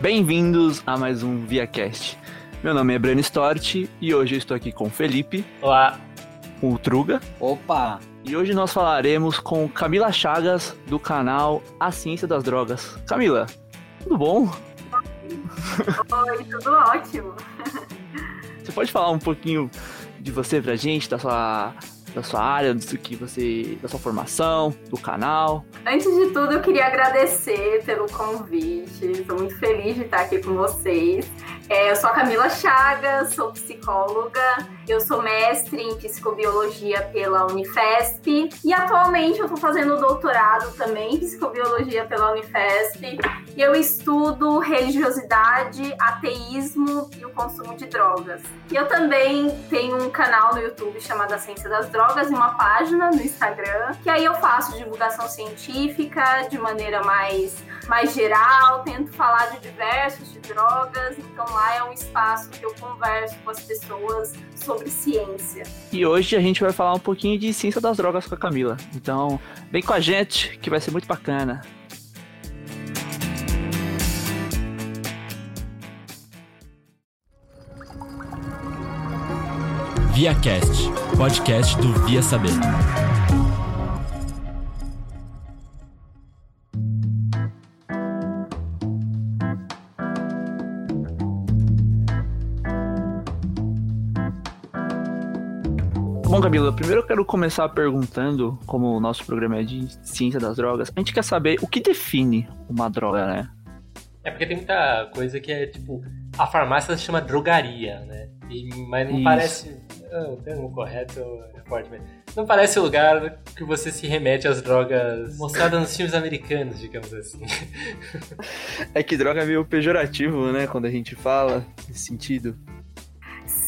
Bem-vindos a mais um ViaCast. Meu nome é Breno Stort e hoje eu estou aqui com o Felipe. Olá. Com o Truga. Opa! E hoje nós falaremos com Camila Chagas, do canal A Ciência das Drogas. Camila, tudo bom? Oi, tudo ótimo. Você pode falar um pouquinho de você pra gente, da sua da sua área, do que você, da sua formação, do canal. Antes de tudo, eu queria agradecer pelo convite. Estou muito feliz de estar aqui com vocês. É, eu sou a Camila Chagas, sou psicóloga, eu sou mestre em psicobiologia pela Unifesp e atualmente eu estou fazendo doutorado também em psicobiologia pela Unifesp e eu estudo religiosidade, ateísmo e o consumo de drogas. Eu também tenho um canal no YouTube chamado A Ciência das Drogas e uma página no Instagram, que aí eu faço divulgação científica de maneira mais, mais geral, tento falar de diversos de drogas, então lá é um espaço que eu converso com as pessoas sobre ciência. E hoje a gente vai falar um pouquinho de ciência das drogas com a Camila. Então, vem com a gente que vai ser muito bacana. ViaCast, podcast do Via Saber. Bom, Camila, primeiro eu quero começar perguntando, como o nosso programa é de ciência das drogas, a gente quer saber o que define uma droga, né? É porque tem muita coisa que é tipo. A farmácia se chama drogaria, né? E, mas não Isso. parece. Ah, o termo correto é forte, mas. Não parece o lugar que você se remete às drogas mostradas nos filmes americanos, digamos assim. É que droga é meio pejorativo, né? Quando a gente fala nesse sentido.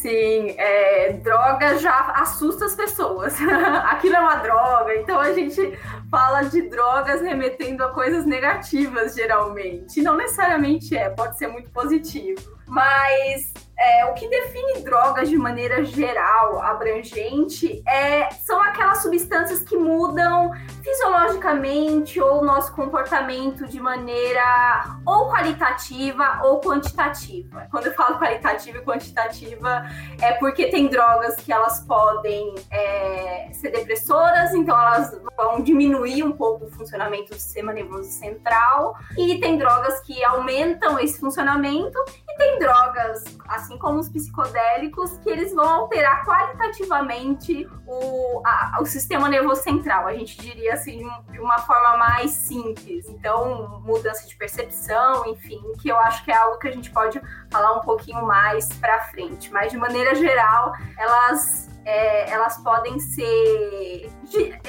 Sim, é, droga já assusta as pessoas. Aquilo é uma droga, então a gente fala de drogas remetendo a coisas negativas, geralmente. Não necessariamente é, pode ser muito positivo. Mas é, o que define drogas de maneira geral, abrangente, é, são aquelas substâncias que mudam fisiologicamente ou nosso comportamento de maneira ou qualitativa ou quantitativa. Quando eu falo qualitativa e quantitativa, é porque tem drogas que elas podem é, ser depressoras, então elas vão diminuir um pouco o funcionamento do sistema nervoso central, e tem drogas que aumentam esse funcionamento, e tem drogas, assim assim como os psicodélicos, que eles vão alterar qualitativamente o, a, o sistema nervoso central. A gente diria assim, de uma forma mais simples. Então, mudança de percepção, enfim, que eu acho que é algo que a gente pode falar um pouquinho mais para frente. Mas, de maneira geral, elas é, elas podem ser.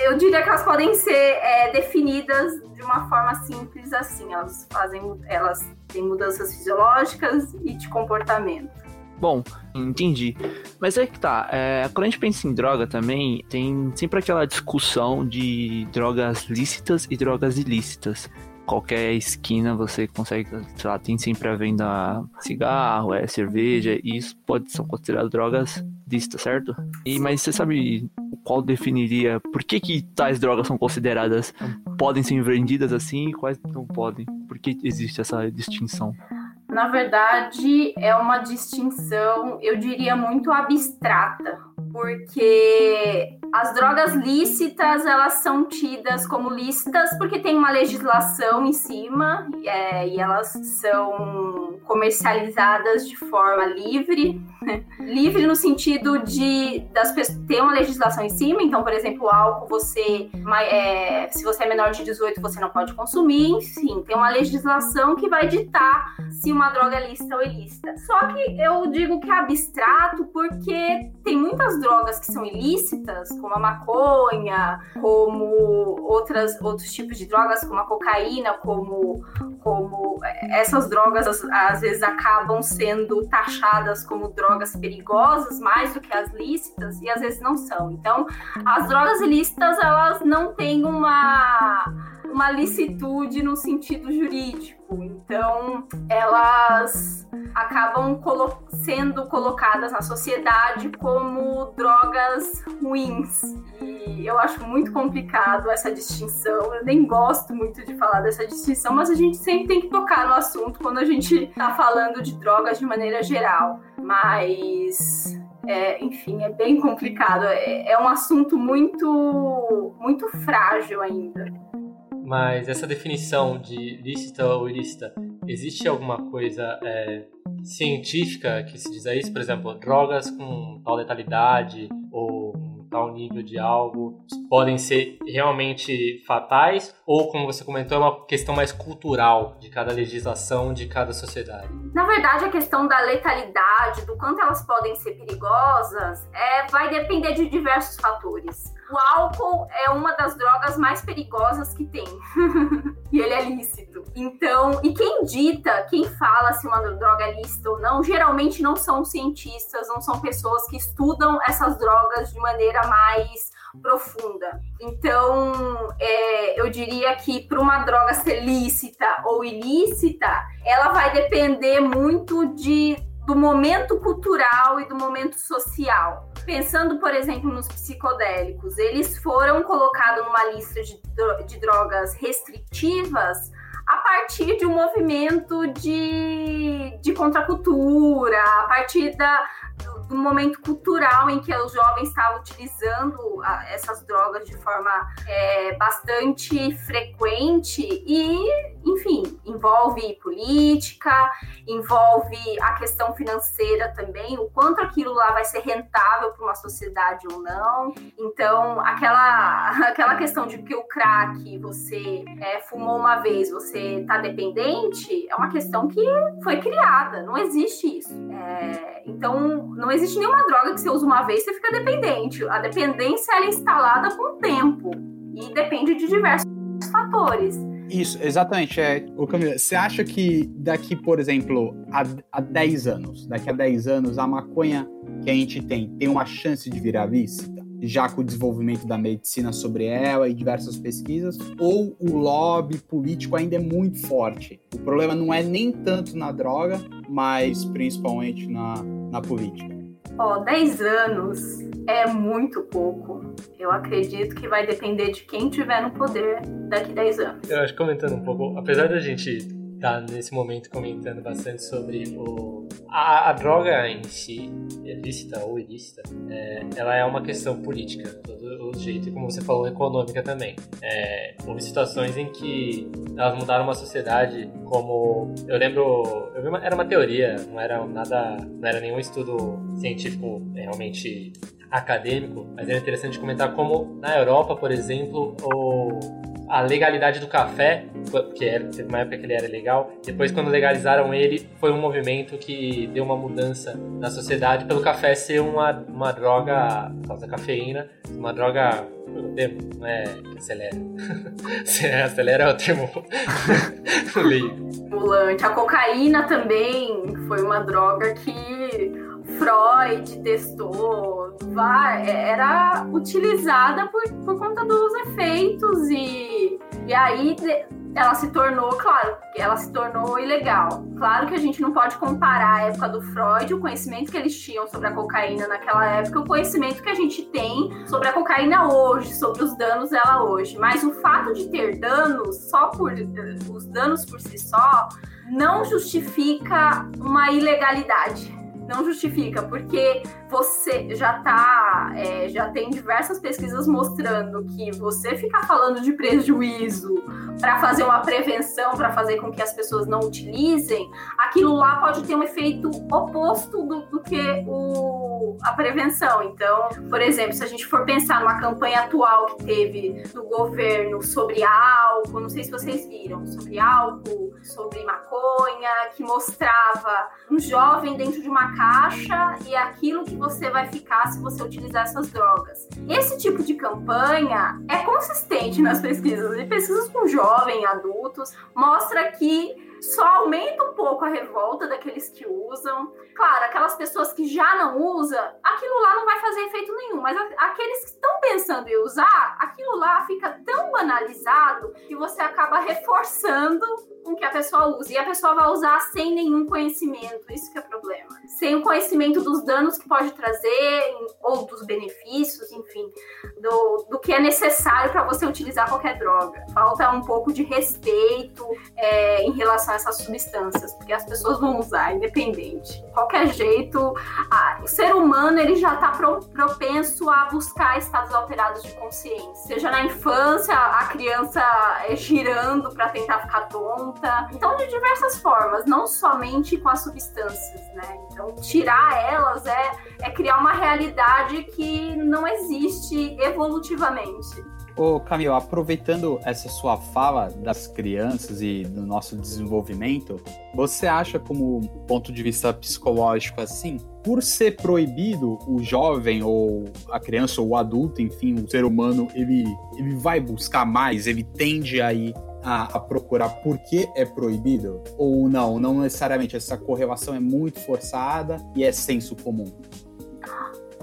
Eu diria que elas podem ser é, definidas de uma forma simples assim. Elas fazem. Elas têm mudanças fisiológicas e de comportamento. Bom, entendi. Mas é que tá, é, quando a gente pensa em droga também, tem sempre aquela discussão de drogas lícitas e drogas ilícitas. Qualquer esquina você consegue, sei lá, tem sempre a venda cigarro, é cerveja, e isso pode ser considerado drogas lícitas, certo? E, mas você sabe qual definiria por que, que tais drogas são consideradas, podem ser vendidas assim e quais não podem? Por que existe essa distinção? Na verdade, é uma distinção, eu diria, muito abstrata, porque as drogas lícitas elas são tidas como lícitas porque tem uma legislação em cima é, e elas são comercializadas de forma livre livre no sentido de das ter uma legislação em cima então por exemplo álcool você é, se você é menor de 18 você não pode consumir enfim tem uma legislação que vai ditar se uma droga é lícita ou ilícita. Só que eu digo que é abstrato porque tem muitas drogas que são ilícitas como a maconha, como outras, outros tipos de drogas, como a cocaína, como, como essas drogas às vezes acabam sendo taxadas como drogas perigosas mais do que as lícitas e às vezes não são. Então, as drogas ilícitas elas não têm uma uma licitude no sentido jurídico. Então, elas acabam colo sendo colocadas na sociedade como drogas ruins. E eu acho muito complicado essa distinção. Eu nem gosto muito de falar dessa distinção, mas a gente sempre tem que tocar no assunto quando a gente está falando de drogas de maneira geral. Mas é, enfim, é bem complicado. É, é, um assunto muito, muito frágil ainda. Mas essa definição de lícita ou ilícita, existe alguma coisa é, científica que se diz a isso? Por exemplo, drogas com tal letalidade ou tal nível de algo podem ser realmente fatais ou, como você comentou, é uma questão mais cultural de cada legislação, de cada sociedade? Na verdade, a questão da letalidade, do quanto elas podem ser perigosas, é, vai depender de diversos fatores. O álcool é uma das drogas mais perigosas que tem. e ele é lícito. Então, e quem dita, quem fala se uma droga é lícita ou não, geralmente não são cientistas, não são pessoas que estudam essas drogas de maneira mais profunda. Então, é, eu diria que para uma droga ser lícita ou ilícita, ela vai depender muito de do momento cultural e do momento social. Pensando, por exemplo, nos psicodélicos, eles foram colocados numa lista de, de drogas restritivas a partir de um movimento de, de contracultura, a partir da, do momento cultural em que os jovens estavam utilizando essas drogas de forma é, bastante frequente e, enfim, envolve política, envolve a questão financeira também, o quanto aquilo lá vai ser rentável para uma sociedade ou não. Então, aquela, aquela questão de que o crack você é, fumou uma vez, você está dependente, é uma questão que foi criada, não existe isso. É, então, não existe nenhuma droga que você usa uma vez e você fica dependente. A dependência é instalada com o tempo e depende de diversos fatores. Isso, exatamente. É, o Camila, você acha que daqui, por exemplo, a, a 10 anos, daqui a 10 anos, a maconha que a gente tem tem uma chance de virar lícita? Já com o desenvolvimento da medicina sobre ela e diversas pesquisas? Ou o lobby político ainda é muito forte? O problema não é nem tanto na droga, mas principalmente na, na política. Ó, 10 anos é muito pouco. Eu acredito que vai depender de quem tiver no poder daqui 10 anos. Eu acho comentando um pouco, apesar da gente tá nesse momento comentando bastante sobre o, a, a droga em si, ilícita ou ilícita, é, ela é uma questão política, todo o jeito, e como você falou, econômica também. É, houve situações em que elas mudaram uma sociedade, como eu lembro, eu uma, era uma teoria, não era nada, não era nenhum estudo científico realmente acadêmico, mas era interessante comentar como na Europa, por exemplo, o, a legalidade do café, que era, teve uma época que ele era legal, depois quando legalizaram ele, foi um movimento que deu uma mudança na sociedade pelo café ser uma, uma droga, por causa da cafeína, uma droga não é acelera. acelera é o termo Estimulante. A cocaína também foi uma droga que Freud testou, era utilizada por, por conta dos efeitos e, e aí ela se tornou, claro, ela se tornou ilegal. Claro que a gente não pode comparar a época do Freud, o conhecimento que eles tinham sobre a cocaína naquela época, o conhecimento que a gente tem sobre a cocaína hoje, sobre os danos dela hoje. Mas o fato de ter danos só por os danos por si só não justifica uma ilegalidade não justifica, porque você já tá, é, já tem diversas pesquisas mostrando que você ficar falando de prejuízo para fazer uma prevenção, para fazer com que as pessoas não utilizem, aquilo lá pode ter um efeito oposto do, do que o, a prevenção. Então, por exemplo, se a gente for pensar numa campanha atual que teve do governo sobre álcool, não sei se vocês viram, sobre álcool, sobre maconha, que mostrava um jovem dentro de uma caixa e aquilo que você vai ficar se você utilizar essas drogas. Esse tipo de campanha é consistente nas pesquisas, e pesquisas com jovens, adultos, mostra que só aumenta um pouco a revolta daqueles que usam. Claro, aquelas pessoas que já não usam, aquilo lá não vai fazer efeito nenhum, mas aqueles que estão pensando em usar, aquilo lá fica tão banalizado que você acaba reforçando com que a pessoa use. E a pessoa vai usar sem nenhum conhecimento. Isso que é problema. Sem o conhecimento dos danos que pode trazer, ou dos benefícios, enfim, do, do que é necessário para você utilizar qualquer droga. Falta um pouco de respeito é, em relação essas substâncias, porque as pessoas vão usar, independente. De qualquer jeito, a, o ser humano ele já está pro, propenso a buscar estados alterados de consciência. Seja na infância, a criança é girando para tentar ficar tonta. Então, de diversas formas, não somente com as substâncias, né? Então, tirar elas é, é criar uma realidade que não existe evolutivamente. Ô Camilo, aproveitando essa sua fala das crianças e do nosso desenvolvimento, você acha como ponto de vista psicológico assim, por ser proibido o jovem ou a criança ou o adulto, enfim, o ser humano, ele, ele vai buscar mais, ele tende a ir a, a, procurar por que é proibido? Ou não, não necessariamente, essa correlação é muito forçada e é senso comum?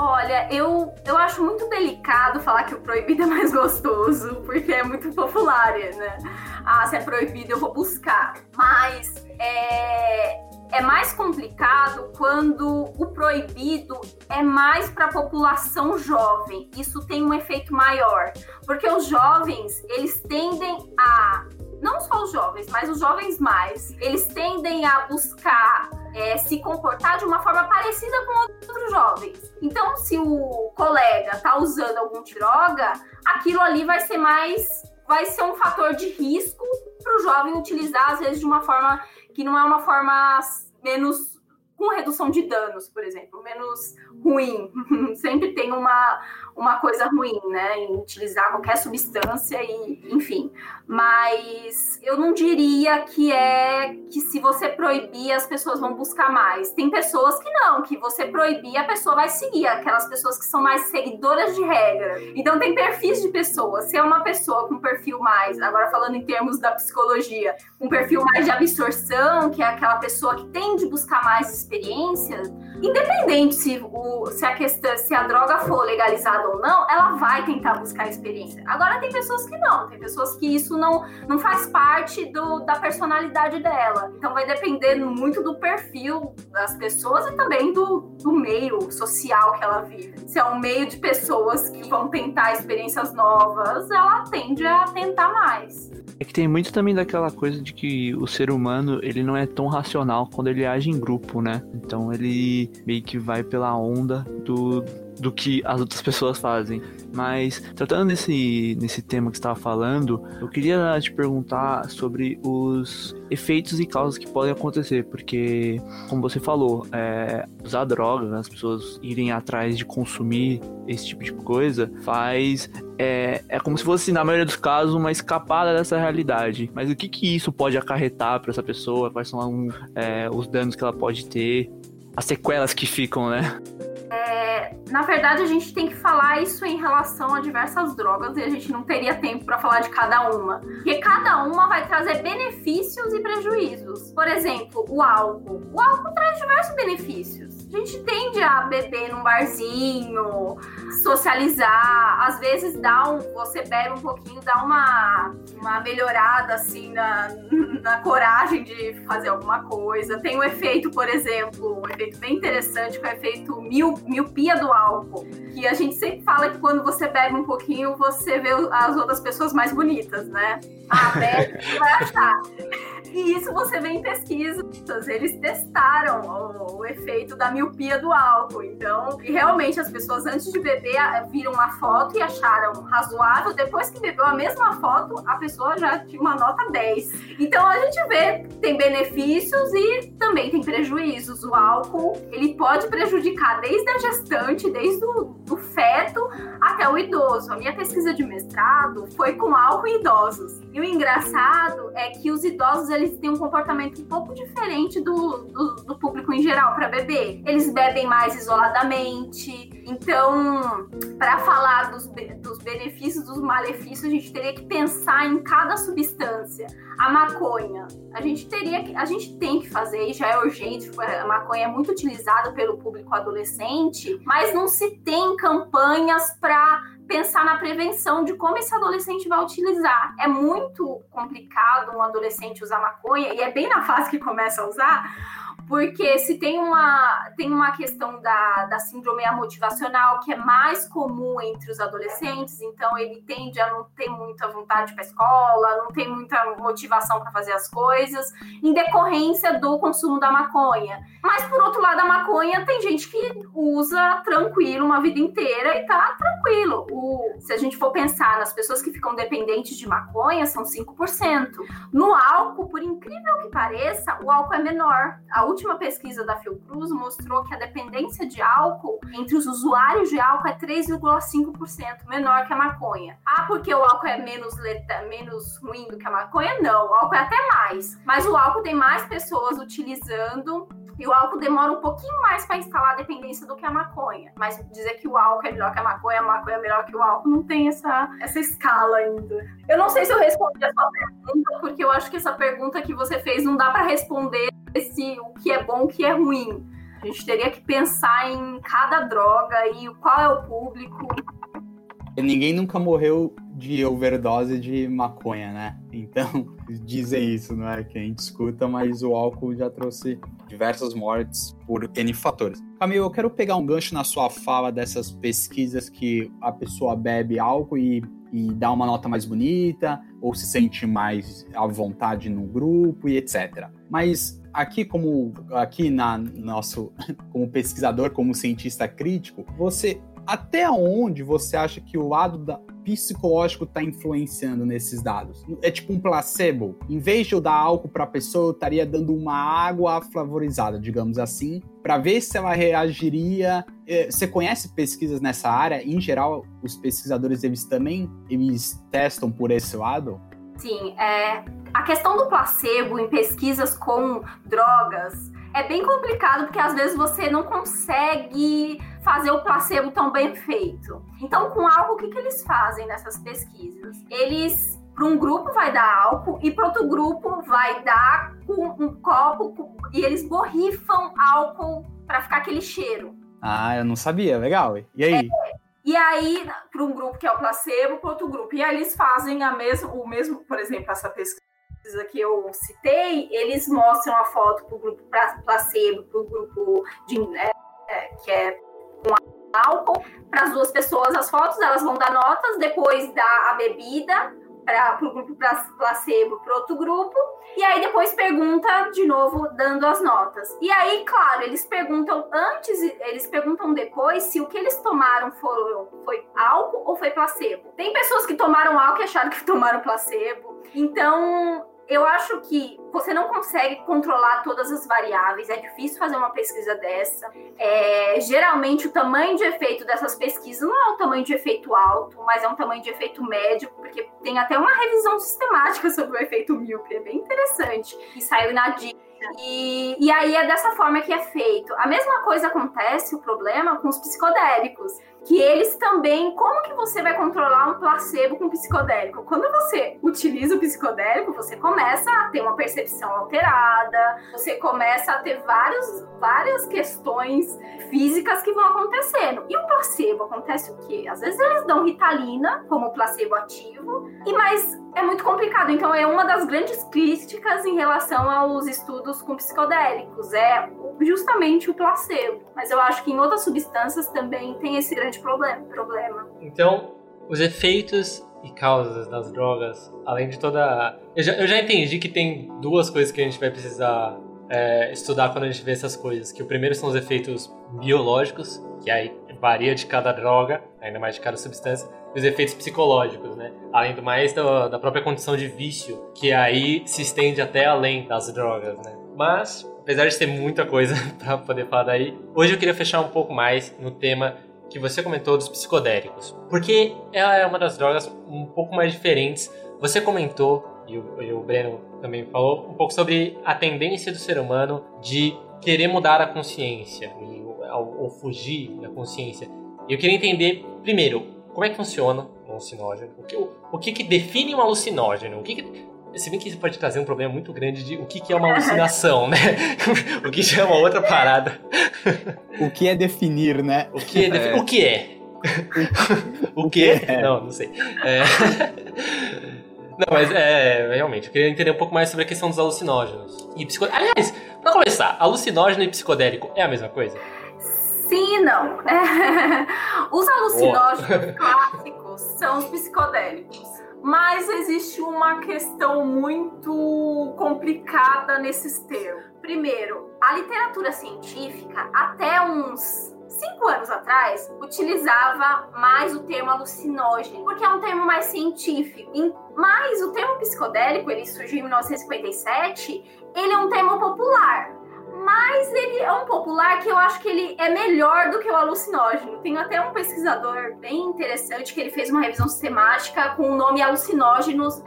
Olha, eu, eu acho muito delicado falar que o proibido é mais gostoso, porque é muito popular, né? Ah, se é proibido, eu vou buscar. Mas é, é mais complicado quando o proibido é mais para a população jovem. Isso tem um efeito maior, porque os jovens eles tendem a não só os jovens, mas os jovens mais, eles tendem a buscar é, se comportar de uma forma parecida com outros jovens. Então, se o colega tá usando algum droga, aquilo ali vai ser mais, vai ser um fator de risco para o jovem utilizar, às vezes de uma forma que não é uma forma menos com redução de danos, por exemplo, menos ruim. Sempre tem uma, uma coisa ruim, né, em utilizar qualquer substância e, enfim. Mas eu não diria que é que se você proibir as pessoas vão buscar mais. Tem pessoas que não, que você proibir a pessoa vai seguir, aquelas pessoas que são mais seguidoras de regra. Então tem perfis de pessoas. Se é uma pessoa com perfil mais, agora falando em termos da psicologia, um perfil mais de absorção, que é aquela pessoa que tende a buscar mais experiências, independente se, o, se a questão, se a droga for legalizada ou não, ela vai tentar buscar experiência. Agora tem pessoas que não, tem pessoas que isso não, não faz parte do, da personalidade dela. Então vai depender muito do perfil das pessoas e também do, do meio social que ela vive. Se é um meio de pessoas que vão tentar experiências novas, ela tende a tentar mais. É que tem muito também daquela coisa de que o ser humano, ele não é tão racional quando ele age em grupo, né? Então ele meio que vai pela onda do, do que as outras pessoas fazem. Mas tratando nesse, nesse tema que estava falando, eu queria te perguntar sobre os efeitos e causas que podem acontecer, porque, como você falou, é, usar droga, as pessoas irem atrás de consumir esse tipo de coisa, faz. É, é como se fosse, na maioria dos casos, uma escapada dessa realidade. Mas o que, que isso pode acarretar para essa pessoa? Quais são é, os danos que ela pode ter? As sequelas que ficam, né? É, na verdade, a gente tem que falar isso em relação a diversas drogas e a gente não teria tempo para falar de cada uma. Porque cada uma vai trazer benefícios e prejuízos. Por exemplo, o álcool. O álcool traz diversos benefícios. A gente tende a beber num barzinho, socializar. Às vezes dá um, você bebe um pouquinho, dá uma, uma melhorada assim na, na coragem de fazer alguma coisa. Tem um efeito, por exemplo, um efeito bem interessante, que é o efeito mil, miopia do álcool. Que a gente sempre fala que quando você bebe um pouquinho, você vê as outras pessoas mais bonitas, né? Ah, bebe, vai achar. E isso você vê em pesquisas, eles testaram o, o, efeito da miopia do álcool. Então, realmente as pessoas antes de beber viram uma foto e acharam razoável. Depois que bebeu a mesma foto, a pessoa já tinha uma nota 10. Então a gente vê tem benefícios e também tem prejuízos. O álcool, ele pode prejudicar desde a gestante, desde o do feto até o idoso. A minha pesquisa de mestrado foi com álcool em idosos. E o engraçado é que os idosos eles têm um comportamento um pouco diferente do, do, do público em geral para beber. Eles bebem mais isoladamente. Então, para falar dos, dos benefícios dos malefícios, a gente teria que pensar em cada substância. A maconha, a gente teria que, a gente tem que fazer, e já é urgente, a maconha é muito utilizada pelo público adolescente, mas não se tem campanhas para pensar na prevenção de como esse adolescente vai utilizar. É muito complicado um adolescente usar maconha, e é bem na fase que começa a usar, porque se tem uma, tem uma questão da, da síndrome motivacional que é mais comum entre os adolescentes, então ele tende a não ter muita vontade para escola, não tem muita motivação para fazer as coisas, em decorrência do consumo da maconha. Mas por outro lado, a maconha tem gente que usa tranquilo uma vida inteira e tá tranquilo. O, se a gente for pensar nas pessoas que ficam dependentes de maconha, são 5%. No álcool, por incrível que pareça, o álcool é menor. A última pesquisa da Fiocruz mostrou que a dependência de álcool entre os usuários de álcool é 3,5% menor que a maconha. Ah, porque o álcool é menos, leta, menos ruim do que a maconha? Não, o álcool é até mais. Mas o álcool tem mais pessoas utilizando e o álcool demora um pouquinho mais para instalar a dependência do que a maconha. Mas dizer que o álcool é melhor que a maconha, a maconha é melhor que o álcool, não tem essa, essa escala ainda. Eu não sei se eu respondi a sua pergunta, porque eu acho que essa pergunta que você fez não dá para responder se o que é bom, o que é ruim. A gente teria que pensar em cada droga e qual é o público. Ninguém nunca morreu de overdose de maconha, né? Então, dizem isso, não é? Que a gente escuta, mas o álcool já trouxe diversas mortes por N fatores. Camilo, eu quero pegar um gancho na sua fala dessas pesquisas que a pessoa bebe álcool e, e dá uma nota mais bonita, ou se sente mais à vontade no grupo e etc. Mas aqui como aqui na nosso como pesquisador, como cientista crítico, você até onde você acha que o lado da, psicológico está influenciando nesses dados? É tipo um placebo. Em vez de eu dar álcool para a pessoa, eu estaria dando uma água flavorizada, digamos assim, para ver se ela reagiria. É, você conhece pesquisas nessa área? Em geral, os pesquisadores eles também eles testam por esse lado? Sim, é, a questão do placebo em pesquisas com drogas é bem complicado porque às vezes você não consegue fazer o placebo tão bem feito. Então, com álcool, o que, que eles fazem nessas pesquisas? Eles, para um grupo, vai dar álcool e para outro grupo vai dar um copo e eles borrifam álcool para ficar aquele cheiro. Ah, eu não sabia. Legal. E aí? É, e aí, para um grupo que é o placebo, para outro grupo. E aí eles fazem a mesmo, o mesmo, por exemplo, essa pesquisa que eu citei, eles mostram a foto para o grupo placebo, para o grupo de, é, é, que é com álcool, para as duas pessoas as fotos, elas vão dar notas, depois dá a bebida para o grupo placebo, para outro grupo, e aí depois pergunta de novo, dando as notas. E aí, claro, eles perguntam antes, eles perguntam depois se o que eles tomaram foram, foi álcool ou foi placebo. Tem pessoas que tomaram álcool e acharam que tomaram placebo. Então, eu acho que você não consegue controlar todas as variáveis, é difícil fazer uma pesquisa dessa. É, geralmente, o tamanho de efeito dessas pesquisas não é um tamanho de efeito alto, mas é um tamanho de efeito médio, porque tem até uma revisão sistemática sobre o efeito míope, é bem interessante, que saiu na DIC. E, e aí é dessa forma que é feito. A mesma coisa acontece, o problema, com os psicodélicos que eles também, como que você vai controlar um placebo com psicodélico? Quando você utiliza o psicodélico, você começa a ter uma percepção alterada, você começa a ter vários, várias questões físicas que vão acontecendo. E o placebo acontece o quê? Às vezes eles dão ritalina como placebo ativo, e mas é muito complicado. Então é uma das grandes críticas em relação aos estudos com psicodélicos, é justamente o placebo. Mas eu acho que em outras substâncias também tem esse grande problema. Então, os efeitos e causas das drogas, além de toda. Eu já, eu já entendi que tem duas coisas que a gente vai precisar é, estudar quando a gente vê essas coisas. Que o primeiro são os efeitos biológicos, que aí varia de cada droga, ainda mais de cada substância, e os efeitos psicológicos, né? Além do mais da, da própria condição de vício, que aí se estende até além das drogas, né? Mas apesar de ter muita coisa para poder falar daí, hoje eu queria fechar um pouco mais no tema que você comentou dos psicodélicos, porque ela é uma das drogas um pouco mais diferentes. Você comentou, e o, e o Breno também falou, um pouco sobre a tendência do ser humano de querer mudar a consciência, ou, ou fugir da consciência. Eu queria entender, primeiro, como é que funciona alucinógeno? O que, o, o que, que define um alucinógeno? O que, que se bem que isso pode trazer um problema muito grande de o que, que é uma alucinação, né? o que já é uma outra parada. O que é definir, né? O que é? Defi é. O que é? o que é? Não, não sei. É... Não, mas é, realmente, eu queria entender um pouco mais sobre a questão dos alucinógenos. E psico... Aliás, pra começar, alucinógeno e psicodélico é a mesma coisa? Sim e não. É. Os alucinógenos clássicos são os psicodélicos. Mas existe uma questão muito complicada nesses termos. Primeiro, a literatura científica, até uns cinco anos atrás, utilizava mais o termo alucinógeno, porque é um termo mais científico. Mas o termo psicodélico, ele surgiu em 1957, ele é um termo popular mas ele é um popular que eu acho que ele é melhor do que o alucinógeno. Tem até um pesquisador bem interessante que ele fez uma revisão sistemática com o nome alucinógenos,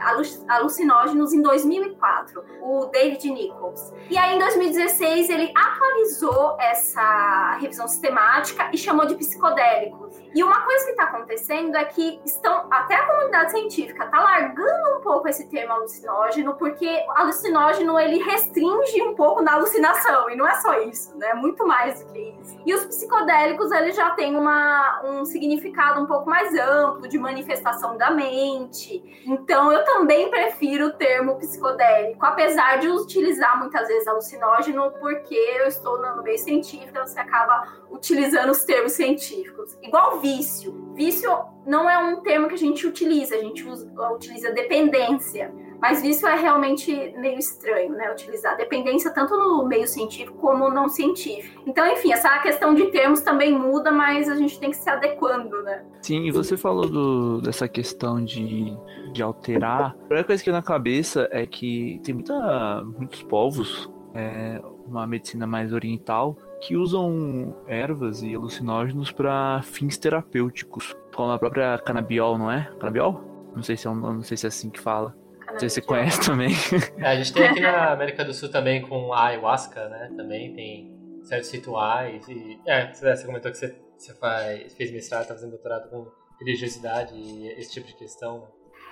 alucinógenos em 2004, o David Nichols. E aí em 2016 ele atualizou essa revisão sistemática e chamou de psicodélicos. E uma coisa que está acontecendo é que estão até a comunidade científica está largando um pouco esse termo alucinógeno, porque alucinógeno ele restringe um pouco na alucinação e não é só isso, né? É muito mais do que isso. E os psicodélicos eles já têm uma, um significado um pouco mais amplo de manifestação da mente. Então eu também prefiro o termo psicodélico, apesar de utilizar muitas vezes alucinógeno, porque eu estou no meio científico, então você acaba utilizando os termos científicos. Igual vício. Vício não é um termo que a gente utiliza, a gente usa, utiliza dependência. Mas vício é realmente meio estranho, né? Utilizar dependência tanto no meio científico como não científico. Então, enfim, essa questão de termos também muda, mas a gente tem que se adequando, né? Sim, e você falou do, dessa questão de, de alterar. A primeira coisa que na cabeça é que tem muita, muitos povos, é, uma medicina mais oriental, que usam ervas e alucinógenos para fins terapêuticos, como a própria canabiol, não é? Canabiol? Não sei se é, um, não sei se é assim que fala. Não sei se você conhece também. É, a gente tem aqui na América do Sul também com a ayahuasca, né? Também tem certos rituais. E, é, você comentou que você, você faz, fez mestrado, está fazendo doutorado com religiosidade e esse tipo de questão.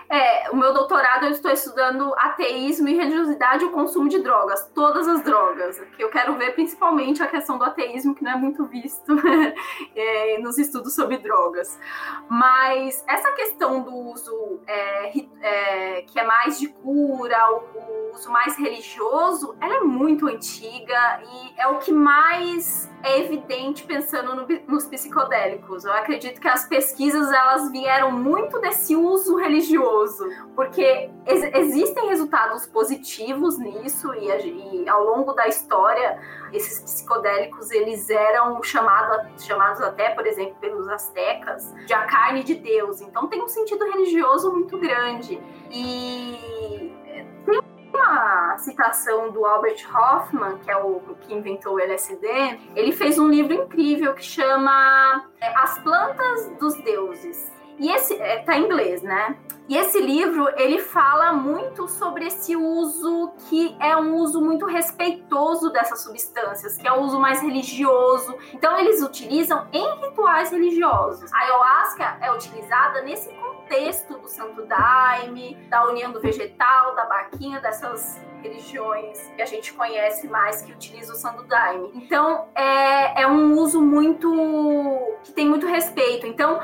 É, o meu doutorado eu estou estudando ateísmo e religiosidade e o consumo de drogas, todas as drogas. Que eu quero ver principalmente a questão do ateísmo, que não é muito visto é, nos estudos sobre drogas. Mas essa questão do uso é, é, que é mais de cura, o, uso mais religioso, ela é muito antiga e é o que mais é evidente pensando no, nos psicodélicos. Eu acredito que as pesquisas elas vieram muito desse uso religioso, porque ex existem resultados positivos nisso e, e, ao longo da história esses psicodélicos eles eram chamado, chamados até, por exemplo, pelos astecas de a carne de Deus. Então tem um sentido religioso muito grande e tem uma citação do Albert Hoffman, que é o que inventou o LSD, ele fez um livro incrível que chama é, As Plantas dos Deuses. E esse é, tá em inglês, né? E esse livro ele fala muito sobre esse uso que é um uso muito respeitoso dessas substâncias, que é o uso mais religioso. Então eles utilizam em rituais religiosos. A ayahuasca é utilizada nesse contexto do Santo Daime, da união do vegetal, da barquinha, dessas religiões que a gente conhece mais que utilizam o Santo Daime. Então é, é um uso muito que tem muito respeito. Então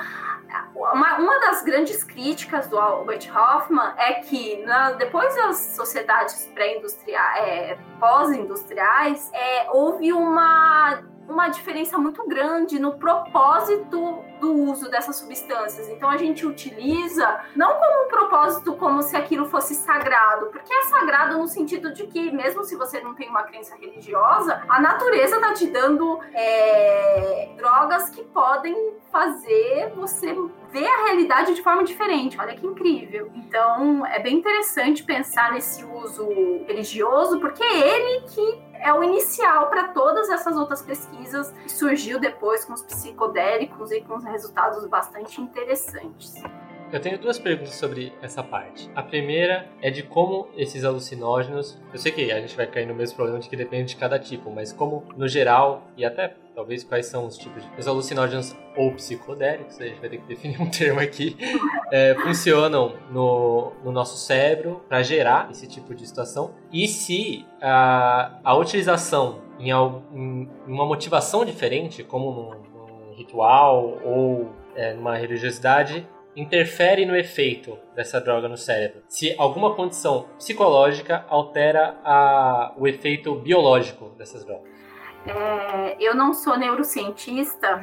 uma, uma das grandes críticas do Albert Hoffman é que na, depois das sociedades pré-industriais, é, pós-industriais, é, houve uma uma diferença muito grande no propósito do uso dessas substâncias. Então a gente utiliza não como um propósito como se aquilo fosse sagrado, porque é sagrado no sentido de que mesmo se você não tem uma crença religiosa, a natureza tá te dando é, drogas que podem fazer você ver a realidade de forma diferente. Olha que incrível. Então é bem interessante pensar nesse uso religioso, porque é ele que é o inicial para todas essas outras pesquisas que surgiu depois com os psicodélicos e com resultados bastante interessantes. Eu tenho duas perguntas sobre essa parte. A primeira é de como esses alucinógenos. Eu sei que a gente vai cair no mesmo problema de que depende de cada tipo, mas como, no geral, e até talvez quais são os tipos de os alucinógenos ou psicodélicos, a gente vai ter que definir um termo aqui, é, funcionam no, no, nosso cérebro para gerar esse tipo de situação e se a, a utilização em, em, uma motivação diferente, como num, num ritual ou é, numa religiosidade, interfere no efeito dessa droga no cérebro. Se alguma condição psicológica altera a, o efeito biológico dessas drogas. É, eu não sou neurocientista,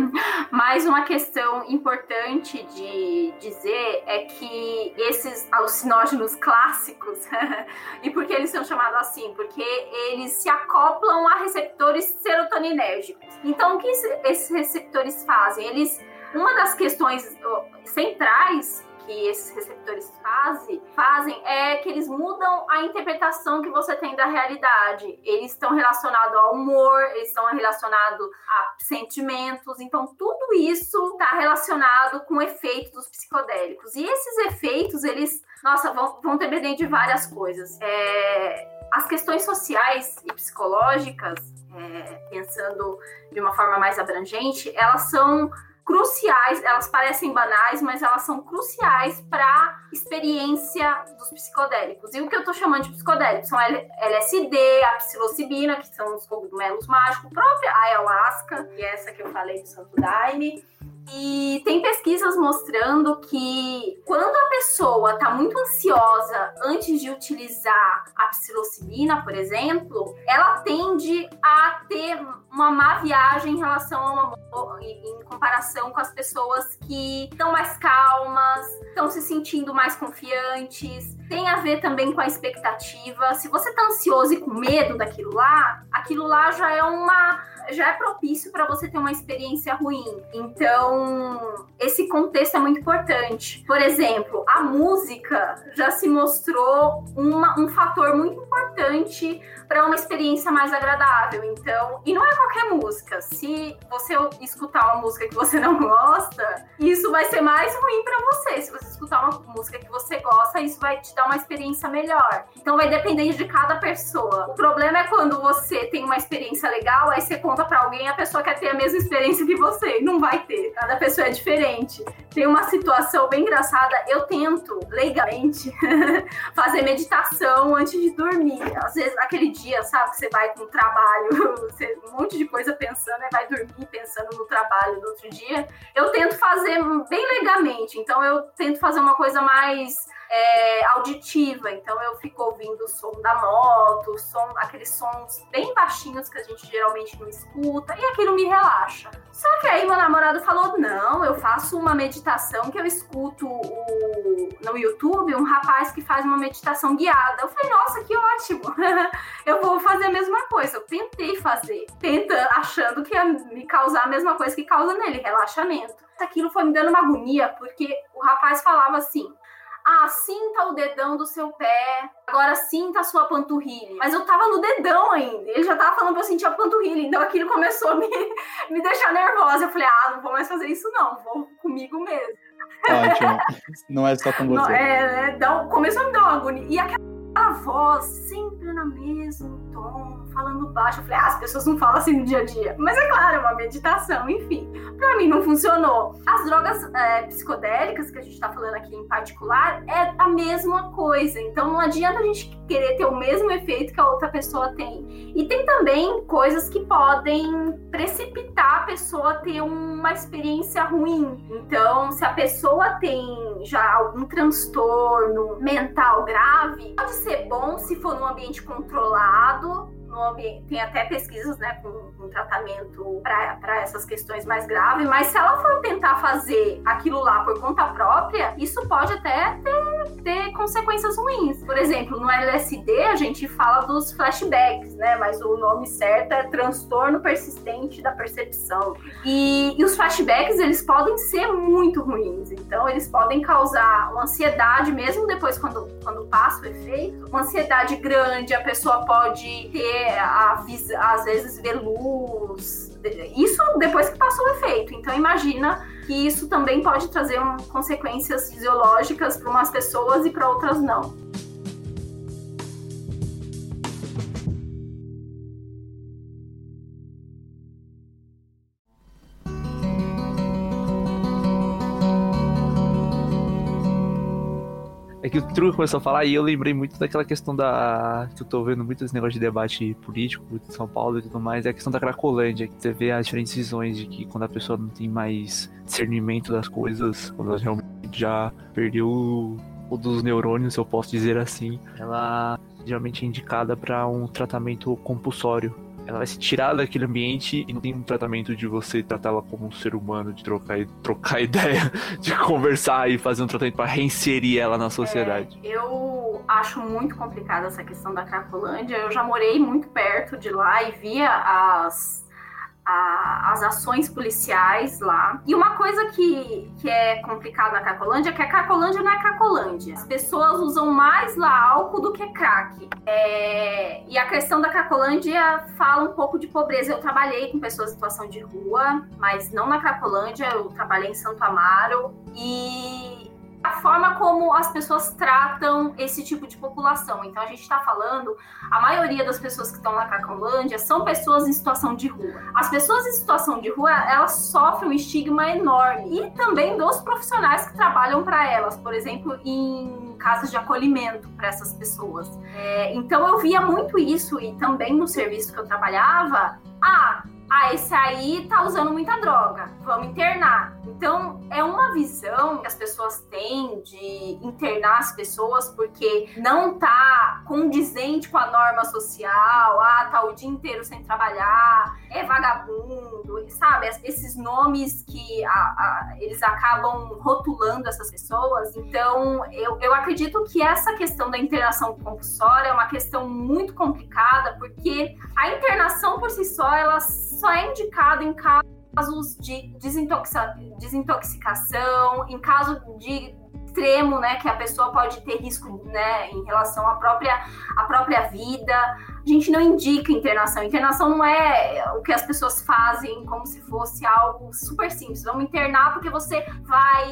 mas uma questão importante de dizer é que esses alucinógenos clássicos, e por que eles são chamados assim? Porque eles se acoplam a receptores serotoninérgicos. Então, o que esses receptores fazem? Eles, uma das questões centrais que esses receptores fazem, fazem é que eles mudam a interpretação que você tem da realidade. Eles estão relacionados ao humor, eles estão relacionados a sentimentos, então tudo isso está relacionado com efeitos dos psicodélicos. E esses efeitos, eles, nossa, vão, vão depender de várias coisas. É, as questões sociais e psicológicas, é, pensando de uma forma mais abrangente, elas são cruciais, elas parecem banais, mas elas são cruciais para a experiência dos psicodélicos. E o que eu estou chamando de psicodélicos são LSD, a psilocibina, que são os cogumelos mágicos, própria ayahuasca, que é essa que eu falei do Santo Daime, e tem pesquisas mostrando que quando a pessoa está muito ansiosa antes de utilizar a psilocibina, por exemplo, ela tende a ter uma má viagem em relação a uma, em comparação com as pessoas que estão mais calmas, estão se sentindo mais confiantes. Tem a ver também com a expectativa. Se você está ansioso e com medo daquilo lá, aquilo lá já é uma já é propício para você ter uma experiência ruim. Então, esse contexto é muito importante. Por exemplo, a música já se mostrou uma, um fator muito importante para uma experiência mais agradável. Então, e não é qualquer música. Se você escutar uma música que você não gosta, isso vai ser mais ruim para você. Se você escutar uma música que você gosta, isso vai te dar uma experiência melhor. Então, vai depender de cada pessoa. O problema é quando você tem uma experiência legal, aí você conta para alguém, a pessoa quer ter a mesma experiência que você. Não vai ter. Cada pessoa é diferente. Tem uma situação bem engraçada. Eu tento, legalmente, fazer meditação antes de dormir. Às vezes, aquele dia, sabe, que você vai com trabalho, você, um monte de coisa pensando, e vai dormir pensando no trabalho do outro dia. Eu tento fazer bem legalmente. Então, eu tento fazer uma coisa mais é, auditiva, então eu fico ouvindo o som da moto, som, aqueles sons bem baixinhos que a gente geralmente não escuta, e aquilo me relaxa. Só que aí meu namorado falou: não, eu faço uma meditação que eu escuto o, no YouTube, um rapaz que faz uma meditação guiada. Eu falei, nossa, que ótimo! eu vou fazer a mesma coisa. Eu tentei fazer, tentando, achando que ia me causar a mesma coisa que causa nele, relaxamento. Aquilo foi me dando uma agonia, porque o rapaz falava assim: ah, sinta o dedão do seu pé, agora sinta a sua panturrilha. Mas eu tava no dedão ainda, ele já tava falando pra eu sentir a panturrilha, então aquilo começou a me, me deixar nervosa. Eu falei, ah, não vou mais fazer isso não, vou comigo mesmo. Ótimo, não é só com você. Não, é, é, dá, começou a me dar uma agonia. E aquela voz sempre no mesmo tom, falando baixo. Eu falei, ah, as pessoas não falam assim no dia a dia. Mas é claro, é uma meditação, enfim. Pra mim não funcionou. As drogas é, psicodélicas que a gente tá falando aqui em particular é a mesma coisa. Então não adianta a gente querer ter o mesmo efeito que a outra pessoa tem. E tem também coisas que podem precipitar a pessoa a ter uma experiência ruim. Então, se a pessoa tem já algum transtorno mental grave, pode ser bom se for num ambiente controlado, no ambiente, tem até pesquisas né, com, com tratamento para essas questões mais graves, mas se ela for tentar fazer aquilo lá por conta própria, isso pode até ter, ter consequências ruins. Por exemplo, no LSD a gente fala dos flashbacks, né? Mas o nome certo é transtorno persistente da percepção. E, e os flashbacks eles podem ser muito ruins, então eles podem causar uma ansiedade mesmo depois quando, quando passa o efeito, uma ansiedade grande, a pessoa pode ter a, às vezes ver luz. Isso depois que passou o efeito. Então imagina que isso também pode trazer um, consequências fisiológicas para umas pessoas e para outras não. Que o Truco começou a falar e eu lembrei muito daquela questão da. que eu tô vendo muito esse negócio de debate político em São Paulo e tudo mais, é a questão da Cracolândia, que você vê as diferentes visões de que quando a pessoa não tem mais discernimento das coisas, quando ela realmente já perdeu o dos neurônios, se eu posso dizer assim, ela geralmente é indicada para um tratamento compulsório ela vai se tirar daquele ambiente e não tem um tratamento de você tratá-la como um ser humano, de trocar, trocar ideia, de conversar e fazer um tratamento para reinserir ela na sociedade. É, eu acho muito complicada essa questão da Cracolândia. Eu já morei muito perto de lá e via as a, as ações policiais lá. E uma coisa que, que é complicada na Cracolândia é que a Cracolândia não é Cracolândia. As pessoas usam mais lá álcool do que crack. É, e a questão da Cracolândia fala um pouco de pobreza. Eu trabalhei com pessoas em situação de rua, mas não na Cracolândia, eu trabalhei em Santo Amaro. E a forma como as pessoas tratam esse tipo de população. Então a gente está falando, a maioria das pessoas que estão na Cracolândia são pessoas em situação de rua. As pessoas em situação de rua, elas sofrem um estigma enorme e também dos profissionais que trabalham para elas, por exemplo, em casas de acolhimento para essas pessoas. É, então eu via muito isso e também no serviço que eu trabalhava. Ah, ah, esse aí tá usando muita droga, vamos internar. Então, é uma visão que as pessoas têm de internar as pessoas porque não tá condizente com a norma social, ah, tá o dia inteiro sem trabalhar, é vagabundo, sabe? Esses nomes que a, a, eles acabam rotulando essas pessoas. Então, eu, eu acredito que essa questão da internação compulsória é uma questão muito complicada, porque a internação por si só, ela só é indicada em casos de desintoxicação, em caso de extremo, né, que a pessoa pode ter risco, né, em relação à própria, à própria vida. A gente não indica internação. Internação não é o que as pessoas fazem como se fosse algo super simples. Vamos internar porque você vai,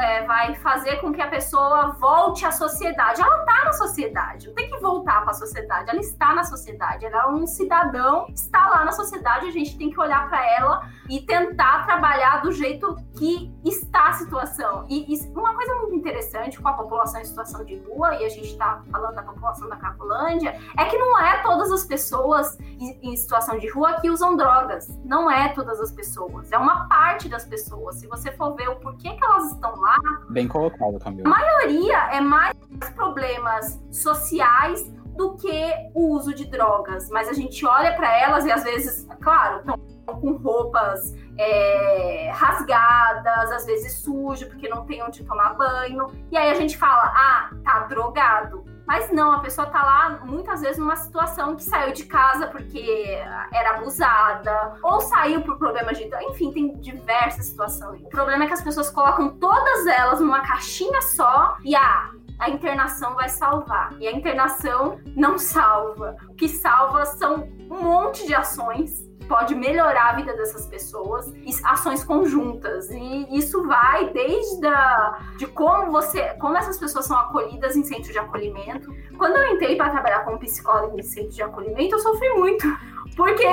é, vai fazer com que a pessoa volte à sociedade. Ela está na sociedade, não tem que voltar para a sociedade. Ela está na sociedade. Ela é um cidadão, está lá na sociedade. A gente tem que olhar para ela e tentar trabalhar do jeito que está a situação. E, e uma coisa muito interessante com a população em situação de rua, e a gente está falando da população da Cracolândia, é que não é todas as pessoas em situação de rua que usam drogas. Não é todas as pessoas. É uma parte das pessoas. Se você for ver o porquê que elas estão lá. Bem colocado, Camila. A maioria é mais problemas sociais do que o uso de drogas. Mas a gente olha para elas e às vezes, claro, estão com roupas é, rasgadas, às vezes sujo, porque não tem onde tomar banho. E aí a gente fala, ah, tá drogado. Mas não, a pessoa tá lá muitas vezes numa situação que saiu de casa porque era abusada, ou saiu por problemas de. Enfim, tem diversas situações. O problema é que as pessoas colocam todas elas numa caixinha só e ah, a internação vai salvar. E a internação não salva. O que salva são um monte de ações pode melhorar a vida dessas pessoas, ações conjuntas. E isso vai desde a, de como você, como essas pessoas são acolhidas em centro de acolhimento. Quando eu entrei para trabalhar como psicóloga em centro de acolhimento, eu sofri muito, porque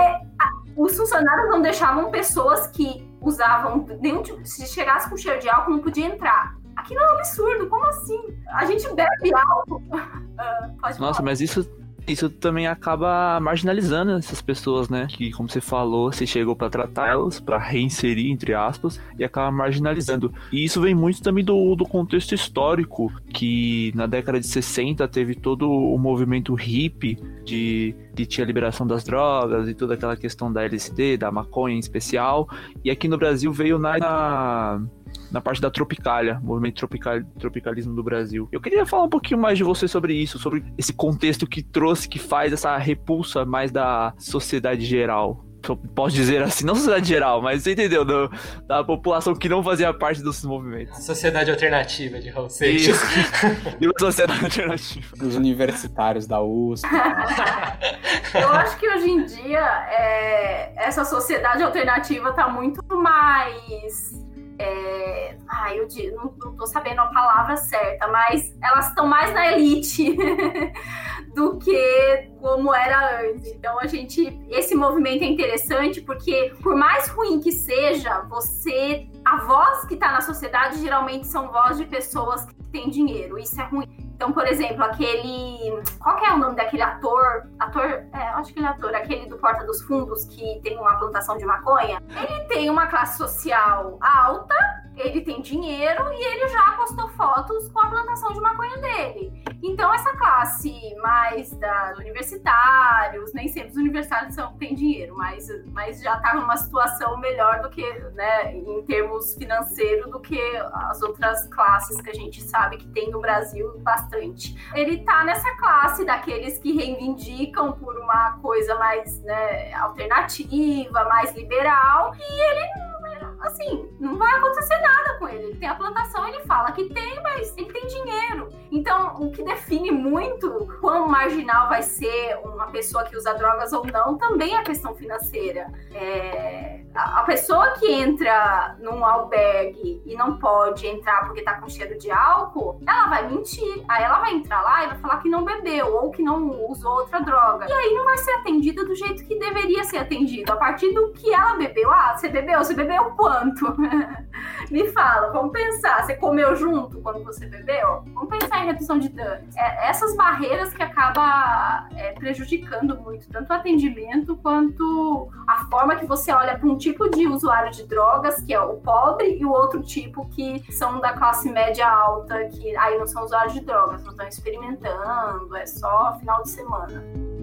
os funcionários não deixavam pessoas que usavam nenhum tipo, se chegasse com cheiro de álcool não podia entrar. Aquilo é um absurdo, como assim? A gente bebe álcool. Uh, Nossa, falar. mas isso isso também acaba marginalizando essas pessoas, né? Que, como você falou, você chegou para tratá-las, para reinserir, entre aspas, e acaba marginalizando. E isso vem muito também do, do contexto histórico, que na década de 60 teve todo o movimento hippie de que tinha liberação das drogas e toda aquela questão da LSD, da maconha em especial. E aqui no Brasil veio na, na parte da Tropicália, movimento tropical, tropicalismo do Brasil. Eu queria falar um pouquinho mais de você sobre isso, sobre esse contexto que trouxe, que faz essa repulsa mais da sociedade geral posso dizer assim, não sociedade geral, mas você entendeu, do, da população que não fazia parte dos movimentos. Sociedade alternativa de Raul Seixas. E uma sociedade alternativa. Os universitários da USP. Eu acho que hoje em dia é, essa sociedade alternativa está muito mais é, ah, eu não, não tô sabendo a palavra certa, mas elas estão mais na elite do que como era antes. Então a gente, esse movimento é interessante porque por mais ruim que seja, você, a voz que está na sociedade geralmente são voz de pessoas que têm dinheiro. Isso é ruim. Então, por exemplo, aquele. Qual é o nome daquele ator? Ator. É, acho que ele é ator, aquele do Porta dos Fundos que tem uma plantação de maconha. Ele tem uma classe social alta ele tem dinheiro e ele já postou fotos com a plantação de maconha dele. Então, essa classe mais da universitários, nem sempre os universitários são, têm dinheiro, mas, mas já está numa situação melhor do que, né, em termos financeiros, do que as outras classes que a gente sabe que tem no Brasil bastante. Ele está nessa classe daqueles que reivindicam por uma coisa mais né, alternativa, mais liberal, e ele assim, não vai acontecer nada com ele. Ele tem a plantação, ele fala que tem, mas ele tem dinheiro. Então, o que define muito quão marginal vai ser uma pessoa que usa drogas ou não também é a questão financeira. É... A pessoa que entra num albergue e não pode entrar porque tá com cheiro de álcool, ela vai mentir. Aí ela vai entrar lá e vai falar que não bebeu ou que não usou outra droga. E aí não vai ser atendida do jeito que deveria ser atendido. A partir do que ela bebeu. Ah, você bebeu? Você bebeu quanto? Me fala, vamos pensar. Você comeu junto quando você bebeu? Vamos pensar em redução de danos. É, essas barreiras que acaba é, prejudicando muito, tanto o atendimento quanto a forma que você olha para um tipo de usuário de drogas, que é o pobre, e o outro tipo que são da classe média alta, que aí não são usuários de drogas, não estão experimentando, é só final de semana.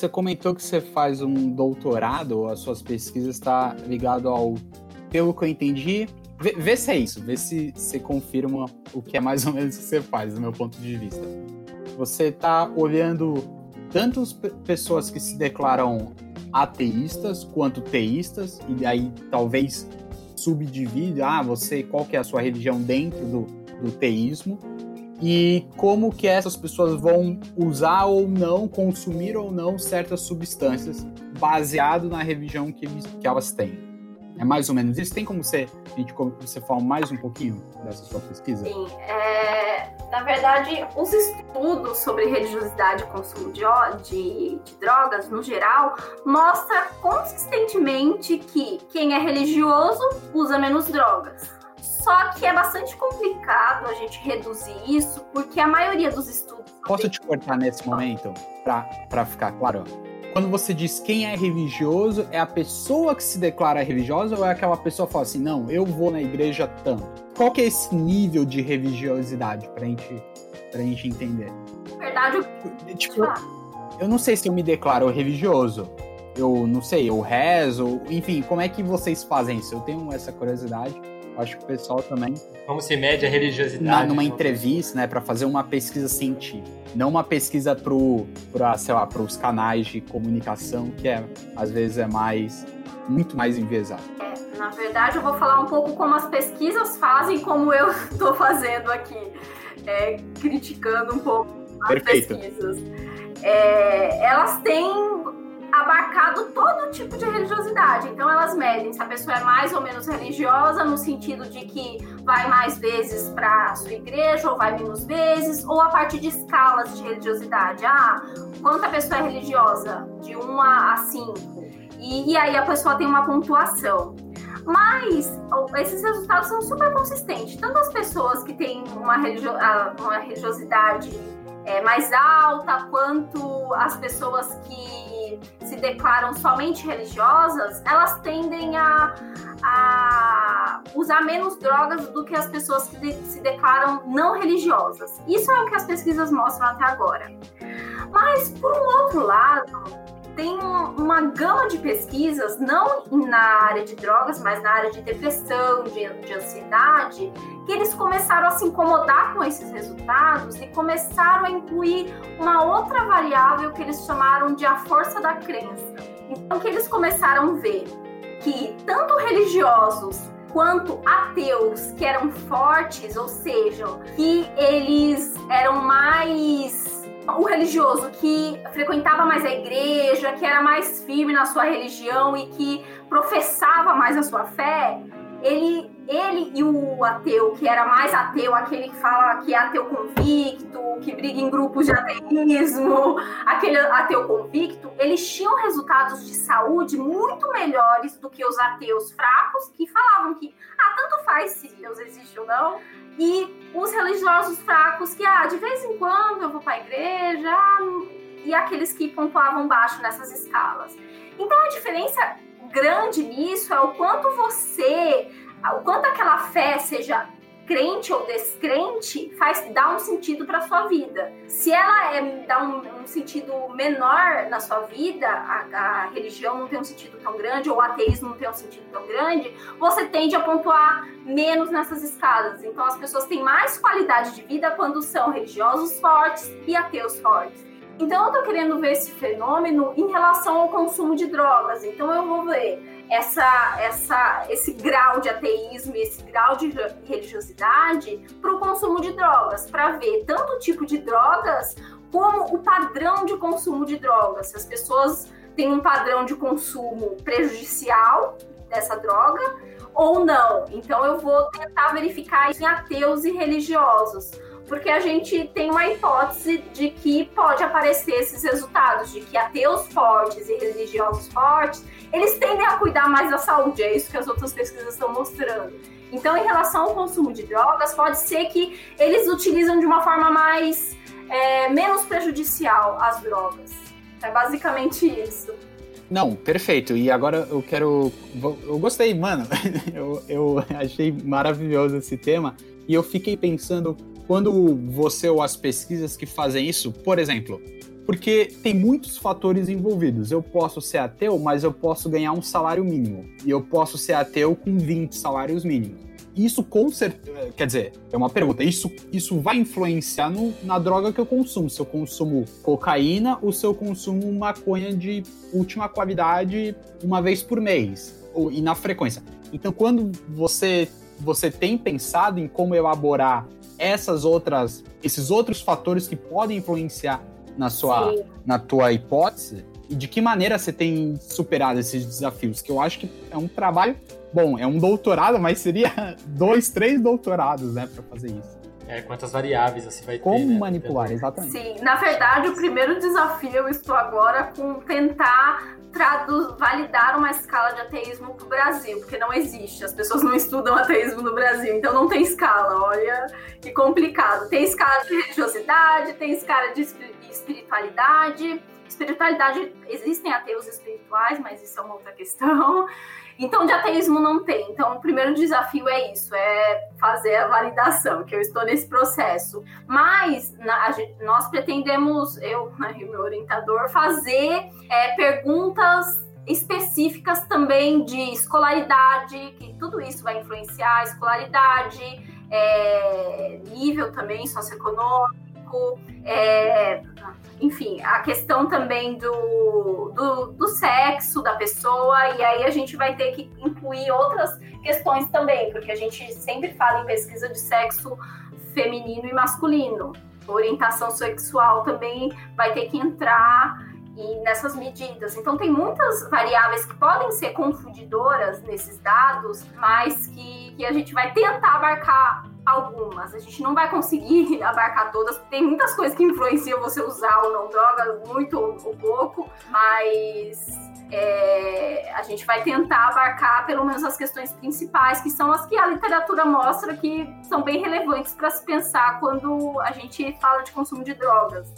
Você comentou que você faz um doutorado, as suas pesquisas está ligado ao, pelo que eu entendi, vê, vê, se é isso, vê se você confirma o que é mais ou menos que você faz, do meu ponto de vista. Você está olhando tanto as pessoas que se declaram ateístas quanto teístas, e aí talvez subdivide, ah, você, qual que é a sua religião dentro do, do teísmo, e como que essas pessoas vão usar ou não, consumir ou não certas substâncias baseado na religião que, que elas têm. É mais ou menos isso? Tem como você, a gente, você falar mais um pouquinho dessa sua pesquisa? Sim. É, na verdade, os estudos sobre religiosidade e consumo de, de, de drogas, no geral, mostra consistentemente que quem é religioso usa menos drogas só que é bastante complicado a gente reduzir isso, porque a maioria dos estudos. Posso te cortar nesse momento, para ficar claro? Quando você diz quem é religioso, é a pessoa que se declara religiosa ou é aquela pessoa que fala assim, não, eu vou na igreja tanto? Qual que é esse nível de religiosidade pra gente, pra gente entender? Na verdade, eu... tipo, eu não sei se eu me declaro religioso. Eu não sei, eu rezo, enfim, como é que vocês fazem isso? Eu tenho essa curiosidade. Acho que o pessoal também. Como se mede a religiosidade? Na, numa entrevista, né, para fazer uma pesquisa científica. Não uma pesquisa para, sei lá, para os canais de comunicação, que é, às vezes é mais, muito mais enviesado. É, na verdade, eu vou falar um pouco como as pesquisas fazem, como eu estou fazendo aqui, é, criticando um pouco as Perfeito. pesquisas. É, elas têm abarcado todo tipo de religiosidade. Então elas medem se a pessoa é mais ou menos religiosa no sentido de que vai mais vezes para sua igreja ou vai menos vezes, ou a partir de escalas de religiosidade. Ah, quanto a pessoa é religiosa? De 1 a 5. E, e aí a pessoa tem uma pontuação. Mas esses resultados são super consistentes. Tanto as pessoas que têm uma, religio uma religiosidade é, mais alta, quanto as pessoas que se declaram somente religiosas, elas tendem a, a usar menos drogas do que as pessoas que de, se declaram não religiosas. Isso é o que as pesquisas mostram até agora. Mas, por um outro lado, tem uma gama de pesquisas, não na área de drogas, mas na área de depressão, de, de ansiedade, que eles começaram a se incomodar com esses resultados e começaram a incluir uma outra variável que eles chamaram de a força da crença. Então, que eles começaram a ver que tanto religiosos quanto ateus que eram fortes, ou seja, que eles eram mais o religioso que frequentava mais a igreja, que era mais firme na sua religião e que professava mais a sua fé, ele, ele e o ateu, que era mais ateu, aquele que fala que é ateu convicto, que briga em grupos de ateísmo, aquele ateu convicto, eles tinham resultados de saúde muito melhores do que os ateus fracos, que falavam que, ah, tanto faz se Deus existe ou não, e os religiosos fracos que, ah, de vez em quando eu vou para a igreja, e aqueles que pontuavam baixo nessas escalas. Então a diferença grande nisso é o quanto você, o quanto aquela fé, seja crente ou descrente, faz dar um sentido para sua vida. Se ela é, dá um, um, sentido menor na sua vida, a, a, religião não tem um sentido tão grande, ou o ateísmo não tem um sentido tão grande, você tende a pontuar menos nessas escalas. Então as pessoas têm mais qualidade de vida quando são religiosos fortes e ateus fortes. Então eu tô querendo ver esse fenômeno em relação ao consumo de drogas. Então eu vou ver essa, essa, esse grau de ateísmo esse grau de religiosidade para o consumo de drogas, para ver tanto o tipo de drogas como o padrão de consumo de drogas. Se as pessoas têm um padrão de consumo prejudicial dessa droga ou não. Então eu vou tentar verificar em ateus e religiosos porque a gente tem uma hipótese de que pode aparecer esses resultados, de que ateus fortes e religiosos fortes, eles tendem a cuidar mais da saúde, é isso que as outras pesquisas estão mostrando. Então, em relação ao consumo de drogas, pode ser que eles utilizam de uma forma mais é, menos prejudicial as drogas. É basicamente isso. Não, perfeito. E agora eu quero. Eu gostei, mano. Eu, eu achei maravilhoso esse tema. E eu fiquei pensando quando você ou as pesquisas que fazem isso, por exemplo, porque tem muitos fatores envolvidos. Eu posso ser ateu, mas eu posso ganhar um salário mínimo. E eu posso ser ateu com 20 salários mínimos. Isso com certeza. Quer dizer, é uma pergunta. Isso, isso vai influenciar no, na droga que eu consumo. Se eu consumo cocaína ou se eu consumo maconha de última qualidade uma vez por mês. Ou, e na frequência. Então, quando você, você tem pensado em como elaborar essas outras, esses outros fatores que podem influenciar na sua, na tua hipótese e de que maneira você tem superado esses desafios? Que eu acho que é um trabalho bom, é um doutorado, mas seria dois, três doutorados, né, para fazer isso. É, quantas variáveis você vai Como ter. Como né? manipular, exatamente. Sim, na verdade, o primeiro desafio eu estou agora com tentar traduz, validar uma escala de ateísmo para o Brasil, porque não existe. As pessoas não estudam ateísmo no Brasil, então não tem escala. Olha que complicado. Tem escala de religiosidade, tem escala de espiritualidade. Espiritualidade, existem ateus espirituais, mas isso é uma outra questão. Então, de ateísmo não tem. Então, o primeiro desafio é isso, é fazer a validação, que eu estou nesse processo. Mas na, gente, nós pretendemos, eu né, e meu orientador, fazer é, perguntas específicas também de escolaridade, que tudo isso vai influenciar, escolaridade, é, nível também socioeconômico, é, enfim, a questão também do, do, do, sexo da pessoa, e aí a gente vai ter que incluir outras questões também, porque a gente sempre fala em pesquisa de sexo feminino e masculino. Orientação sexual também vai ter que entrar e nessas medidas. Então, tem muitas variáveis que podem ser confundidoras nesses dados, mas que, que a gente vai tentar abarcar algumas. A gente não vai conseguir abarcar todas, tem muitas coisas que influenciam você usar ou não drogas, muito ou, ou pouco, mas é, a gente vai tentar abarcar pelo menos as questões principais, que são as que a literatura mostra que são bem relevantes para se pensar quando a gente fala de consumo de drogas.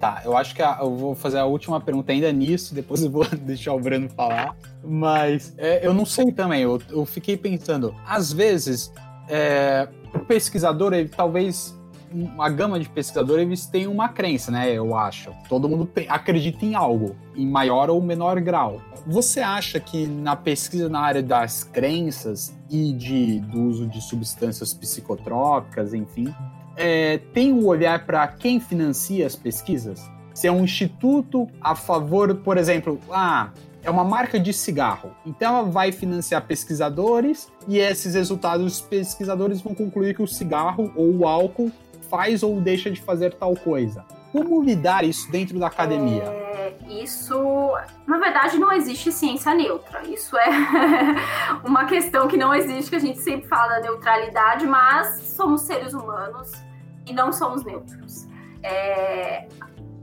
Tá, eu acho que a, eu vou fazer a última pergunta ainda nisso, depois eu vou deixar o Breno falar. Mas é, eu não sei também, eu, eu fiquei pensando, às vezes, é, o pesquisador, ele talvez uma gama de pesquisadores eles têm uma crença, né? Eu acho. Todo mundo acredita em algo, em maior ou menor grau. Você acha que na pesquisa na área das crenças e de, do uso de substâncias psicotrópicas, enfim, é, tem o um olhar para quem financia as pesquisas? Se é um instituto a favor, por exemplo, ah, é uma marca de cigarro. Então ela vai financiar pesquisadores e esses resultados os pesquisadores vão concluir que o cigarro ou o álcool faz ou deixa de fazer tal coisa. Como lidar isso dentro da academia? É, isso, na verdade, não existe ciência neutra. Isso é uma questão que não existe, que a gente sempre fala da neutralidade, mas somos seres humanos e não somos neutros. É,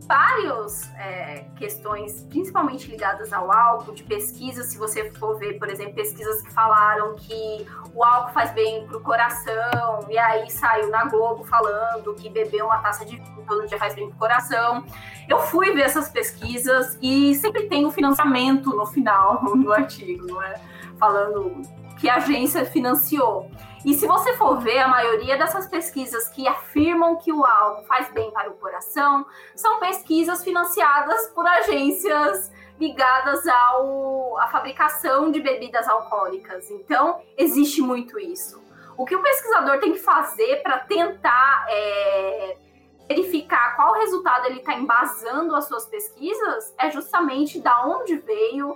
várias é, questões, principalmente ligadas ao álcool, de pesquisas. Se você for ver, por exemplo, pesquisas que falaram que o álcool faz bem para o coração, e aí saiu na Globo falando que beber uma taça de vinho todo dia faz bem para o coração. Eu fui ver essas pesquisas e sempre tem o financiamento no final do artigo, não é? Falando que a agência financiou. E se você for ver, a maioria dessas pesquisas que afirmam que o álcool faz bem para o coração são pesquisas financiadas por agências ligadas ao, à fabricação de bebidas alcoólicas. Então, existe muito isso. O que o pesquisador tem que fazer para tentar é, verificar resultado ele está embasando as suas pesquisas é justamente da onde veio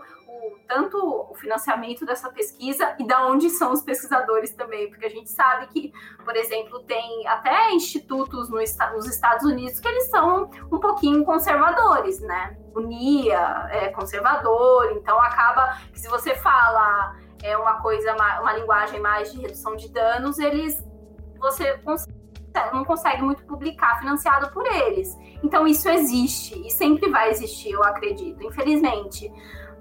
tanto o financiamento dessa pesquisa e da onde são os pesquisadores também, porque a gente sabe que, por exemplo, tem até institutos no, nos Estados Unidos que eles são um pouquinho conservadores, né? O NIA é conservador, então acaba que se você fala é uma coisa, uma linguagem mais de redução de danos, eles você não consegue muito publicar financiado por eles. Então isso existe e sempre vai existir, eu acredito, infelizmente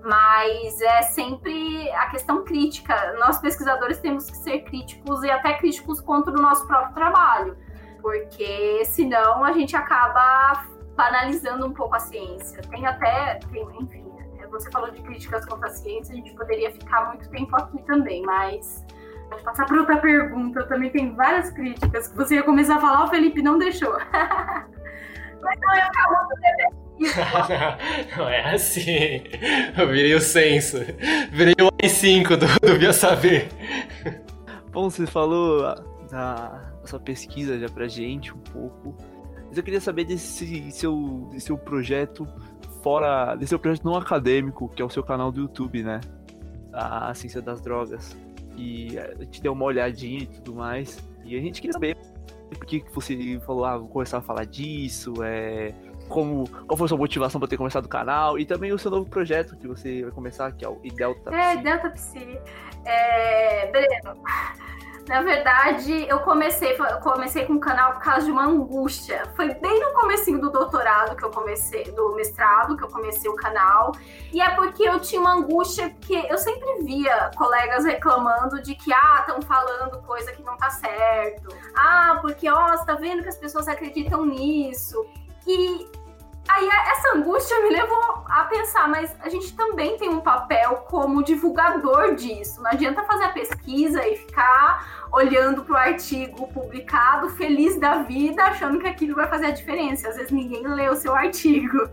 mas é sempre a questão crítica. Nós pesquisadores temos que ser críticos e até críticos contra o nosso próprio trabalho, porque senão a gente acaba banalizando um pouco a ciência. Tem até, tem, enfim, você falou de críticas contra a ciência, a gente poderia ficar muito tempo aqui também, mas pode passar para outra pergunta. Também tem várias críticas que você ia começar a falar, o Felipe não deixou. mas não, eu acabo de não é assim. Eu virei o censo. Virei o AI5 do, do Via Saber. Bom, você falou da, sua pesquisa já pra gente um pouco. Mas eu queria saber desse seu, desse seu projeto fora. desse seu projeto não acadêmico, que é o seu canal do YouTube, né? A Ciência das Drogas. E a gente deu uma olhadinha e tudo mais. E a gente queria saber por que você falou, ah, vou começar a falar disso, é como qual foi a sua motivação para ter começado o canal e também o seu novo projeto que você vai começar, que é o Delta Psi. É, Delta Psi. É, Breno, na verdade, eu comecei, eu comecei com o canal por causa de uma angústia. Foi bem no comecinho do doutorado que eu comecei, do mestrado que eu comecei o canal. E é porque eu tinha uma angústia que eu sempre via colegas reclamando de que, ah, estão falando coisa que não tá certo. Ah, porque, ó, você tá vendo que as pessoas acreditam nisso. E aí essa angústia me levou a pensar, mas a gente também tem um papel como divulgador disso. Não adianta fazer a pesquisa e ficar olhando para o artigo publicado, feliz da vida, achando que aquilo vai fazer a diferença. Às vezes ninguém lê o seu artigo.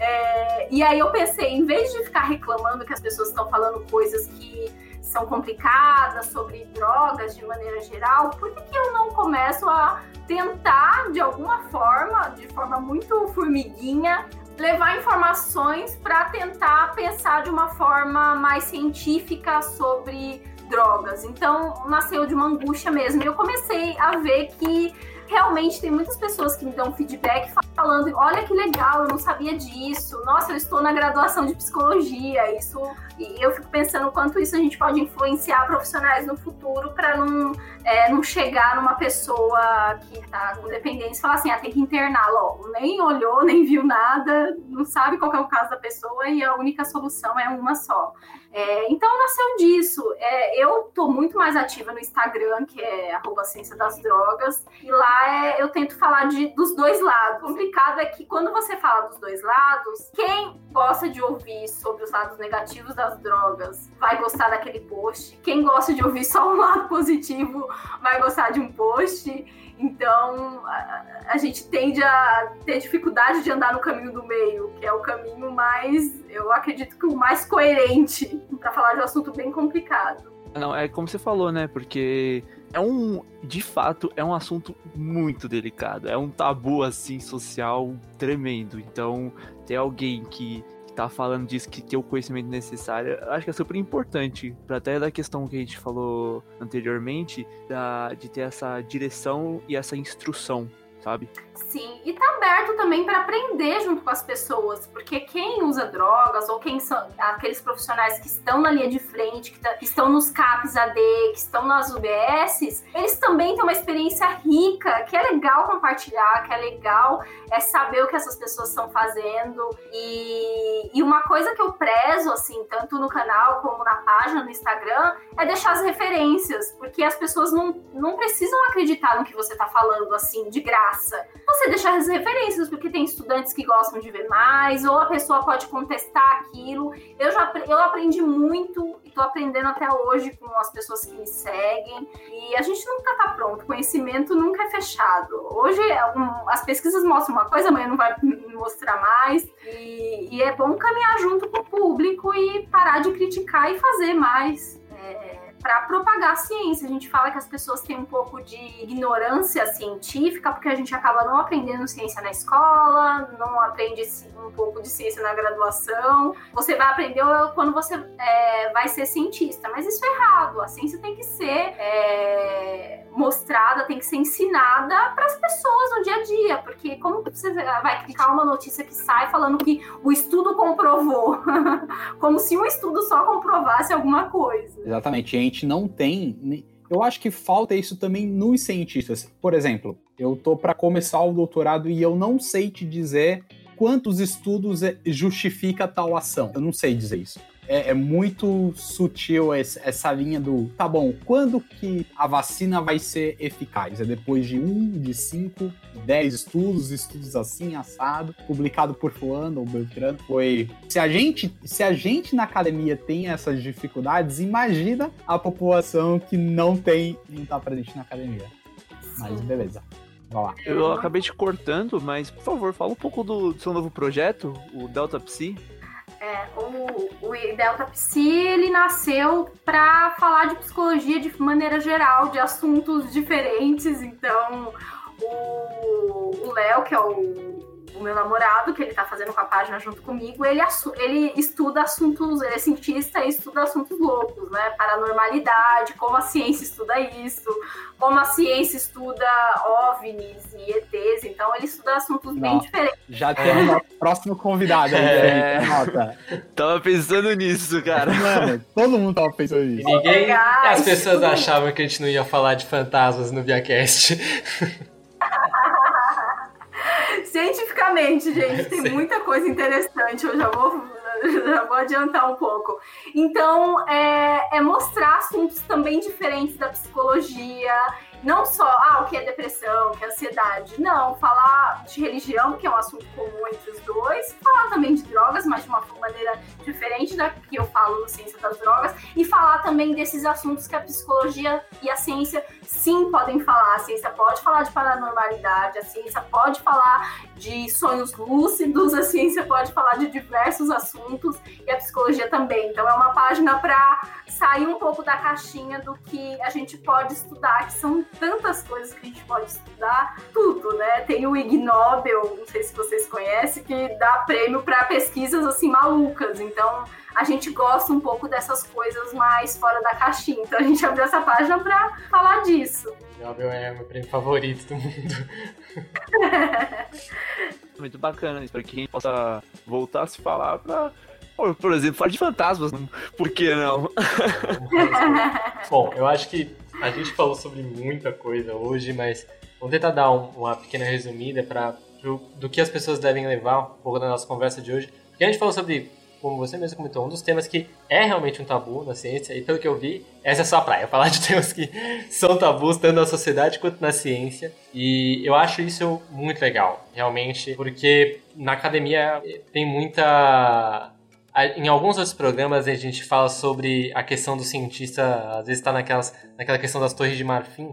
É, e aí eu pensei, em vez de ficar reclamando que as pessoas estão falando coisas que são complicadas, sobre drogas de maneira geral, por que, que eu não começo a tentar, de alguma forma, de forma muito formiguinha, levar informações para tentar pensar de uma forma mais científica sobre drogas. Então, nasceu de uma angústia mesmo. Eu comecei a ver que realmente tem muitas pessoas que me dão feedback falando: olha que legal, eu não sabia disso. Nossa, eu estou na graduação de psicologia. Isso e eu fico pensando quanto isso a gente pode influenciar profissionais no futuro para não, é, não chegar numa pessoa que está com dependência e falar assim: ah, tem que internar logo. Nem olhou, nem viu nada, não sabe qual é o caso da pessoa e a única solução é uma só. É, então nasceu disso. É, eu estou muito mais ativa no Instagram, que é arroba ciência das drogas, e lá é eu tento falar de, dos dois lados. O complicado é que quando você fala dos dois lados, quem gosta de ouvir sobre os lados negativos das drogas vai gostar daquele post. Quem gosta de ouvir só um lado positivo vai gostar de um post. Então, a, a, gente tende a ter dificuldade de andar no caminho do meio, que é o caminho mais, eu acredito que o mais coerente para falar de um assunto bem complicado. Não, é como você falou, né? Porque é um, de fato, é um assunto muito delicado. É um tabu assim social tremendo. Então, ter alguém que tá falando disso, que tem o conhecimento necessário, acho que é super importante. Até da questão que a gente falou anteriormente, da, de ter essa direção e essa instrução, sabe? Sim, e tá aberto também para aprender junto com as pessoas, porque quem usa drogas ou quem são aqueles profissionais que estão na linha de frente, que, tá, que estão nos CAPs AD, que estão nas UBSs, eles também têm uma experiência rica, que é legal compartilhar, que é legal é saber o que essas pessoas estão fazendo. E, e uma coisa que eu prezo, assim, tanto no canal como na página no Instagram, é deixar as referências, porque as pessoas não, não precisam acreditar no que você tá falando, assim, de graça você deixar as referências, porque tem estudantes que gostam de ver mais, ou a pessoa pode contestar aquilo. Eu já eu aprendi muito e estou aprendendo até hoje com as pessoas que me seguem. E a gente nunca está pronto, conhecimento nunca é fechado. Hoje um, as pesquisas mostram uma coisa, amanhã não vai mostrar mais. E, e é bom caminhar junto com o público e parar de criticar e fazer mais. É, para propagar a ciência. A gente fala que as pessoas têm um pouco de ignorância científica, porque a gente acaba não aprendendo ciência na escola, não aprende um pouco de ciência na graduação. Você vai aprender quando você é, vai ser cientista, mas isso é errado. A ciência tem que ser é, mostrada, tem que ser ensinada para as pessoas no dia a dia, porque como você vai clicar uma notícia que sai falando que o estudo comprovou, como se um estudo só comprovasse alguma coisa. Exatamente não tem. Eu acho que falta isso também nos cientistas. Por exemplo, eu tô para começar o doutorado e eu não sei te dizer quantos estudos é, justifica tal ação. Eu não sei dizer isso é, é muito sutil esse, essa linha do tá bom, quando que a vacina vai ser eficaz? É depois de um, de cinco, dez estudos, estudos assim, assado, publicado por fulano ou Beltrano. Foi. Se a gente, se a gente na academia tem essas dificuldades, imagina a população que não tem, não tá presente na academia. Mas beleza. Vai lá. Eu acabei te cortando, mas por favor, fala um pouco do, do seu novo projeto, o Delta Psi. É, o, o Delta Psi, ele nasceu para falar de psicologia de maneira geral, de assuntos diferentes. Então, o Léo, que é o o meu namorado, que ele tá fazendo com a página junto comigo, ele, ele estuda assuntos, ele é cientista e estuda assuntos loucos, né? Paranormalidade, como a ciência estuda isso, como a ciência estuda OVNIs e ETs, então ele estuda assuntos Não, bem diferentes. Já temos o próximo convidado aí, é... nota. Tava pensando nisso, cara. Mano, todo mundo tava pensando nisso. ninguém, as pessoas achavam que a gente não ia falar de fantasmas no Viacast. Cientificamente, gente, tem muita coisa interessante. Eu já vou, já vou adiantar um pouco. Então, é, é mostrar assuntos também diferentes da psicologia não só, ah, o que é depressão, o que é ansiedade. Não, falar de religião, que é um assunto comum entre os dois. Falar também de drogas, mas de uma maneira diferente da que eu falo no Ciência das Drogas. E falar também desses assuntos que a psicologia e a ciência sim podem falar. A ciência pode falar de paranormalidade, a ciência pode falar de sonhos lúcidos, a ciência pode falar de diversos assuntos e a psicologia também. Então é uma página para sair um pouco da caixinha do que a gente pode estudar, que são tantas coisas que a gente pode estudar, tudo, né? Tem o Ig Nobel, não sei se vocês conhecem, que dá prêmio para pesquisas assim malucas. Então, a gente gosta um pouco dessas coisas mais fora da caixinha. Então, a gente abriu essa página para falar disso. Nobel é meu prêmio favorito do mundo. Muito bacana isso, para que a gente possa voltar a se falar para por exemplo, falar de fantasmas, por que não? Bom, eu acho que a gente falou sobre muita coisa hoje, mas vamos tentar dar um, uma pequena resumida para do, que as pessoas devem levar um pouco da nossa conversa de hoje. Porque a gente falou sobre como você mesmo comentou, um dos temas que é realmente um tabu na ciência, e pelo que eu vi, essa é a sua praia, falar de temas que são tabus tanto na sociedade quanto na ciência. E eu acho isso muito legal, realmente, porque na academia tem muita em alguns outros programas a gente fala sobre a questão do cientista, às vezes está naquelas, naquela questão das torres de marfim.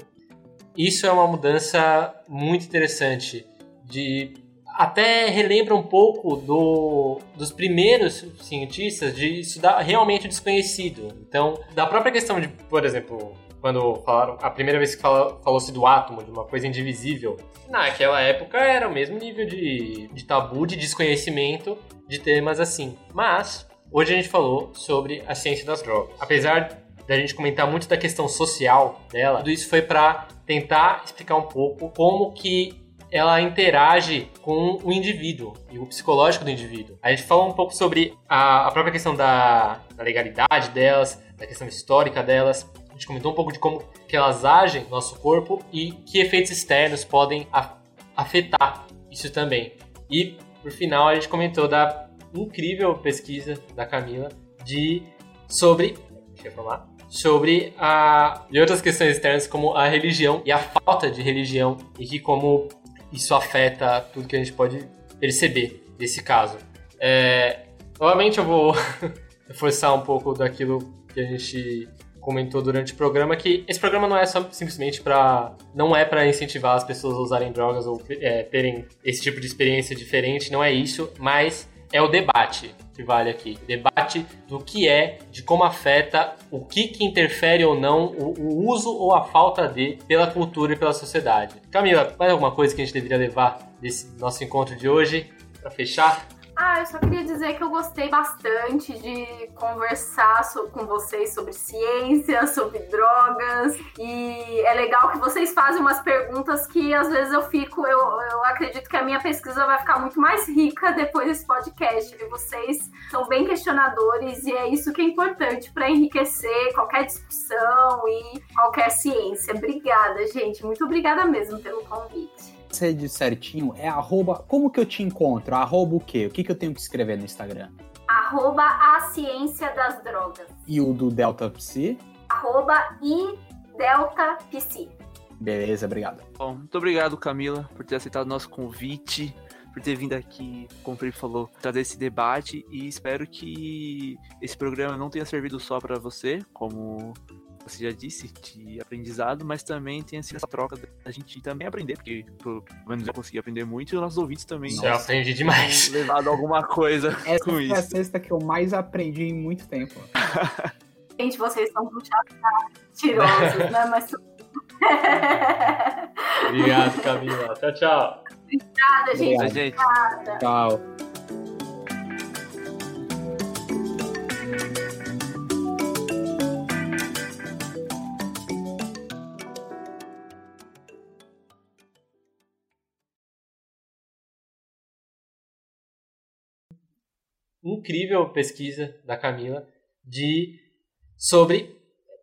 Isso é uma mudança muito interessante, de até relembra um pouco do, dos primeiros cientistas de estudar realmente desconhecido. Então, da própria questão de, por exemplo, quando falaram, a primeira vez que falou-se do átomo, de uma coisa indivisível, naquela época era o mesmo nível de, de tabu, de desconhecimento de temas assim. Mas, hoje a gente falou sobre a ciência das drogas. Apesar da gente comentar muito da questão social dela, tudo isso foi para tentar explicar um pouco como que ela interage com o indivíduo e o psicológico do indivíduo. A gente falou um pouco sobre a, a própria questão da, da, legalidade delas, da questão histórica delas. Gente comentou um pouco de como que elas agem no nosso corpo e que efeitos externos podem afetar isso também. E, por final, a gente comentou da incrível pesquisa da Camila de sobre... Deixa eu falar sobre a e outras questões externas como a religião e a falta de religião e que como isso afeta tudo que a gente pode perceber desse caso. É, novamente eu vou reforçar um pouco daquilo que a gente comentou durante o programa que esse programa não é só simplesmente para não é para incentivar as pessoas a usarem drogas ou é, terem esse tipo de experiência diferente, não é isso, mas é o debate que vale aqui. Debate do que é, de como afeta, o que, que interfere ou não, o, o uso ou a falta de pela cultura e pela sociedade. Camila, mais alguma coisa que a gente deveria levar desse nosso encontro de hoje para fechar? Ah, eu só queria dizer que eu gostei bastante de conversar com vocês sobre ciência, sobre drogas. E é legal que vocês fazem umas perguntas que às vezes eu fico, eu, eu acredito que a minha pesquisa vai ficar muito mais rica depois desse podcast. E vocês são bem questionadores e é isso que é importante para enriquecer qualquer discussão e qualquer ciência. Obrigada, gente. Muito obrigada mesmo pelo convite redes certinho é arroba. Como que eu te encontro? Arroba o quê? O que, que eu tenho que escrever no Instagram? Arroba a ciência das drogas. E o do Delta Psi? Arroba e Delta Psi. Beleza, obrigado. Bom, muito obrigado, Camila, por ter aceitado o nosso convite, por ter vindo aqui, como o Felipe falou, trazer esse debate e espero que esse programa não tenha servido só para você, como você já disse, de aprendizado, mas também tem assim, essa troca da gente também aprender, porque pelo menos eu consegui aprender muito e os nossos ouvintes também. Nossa, eu aprendi demais. Levado alguma coisa Essa com foi isso. a sexta que eu mais aprendi em muito tempo. Gente, vocês são puxados tirosos, né? Mas. Obrigado, Camila. Tchau, tchau. Obrigada, gente. Obrigada. Tchau. Incrível pesquisa da Camila de sobre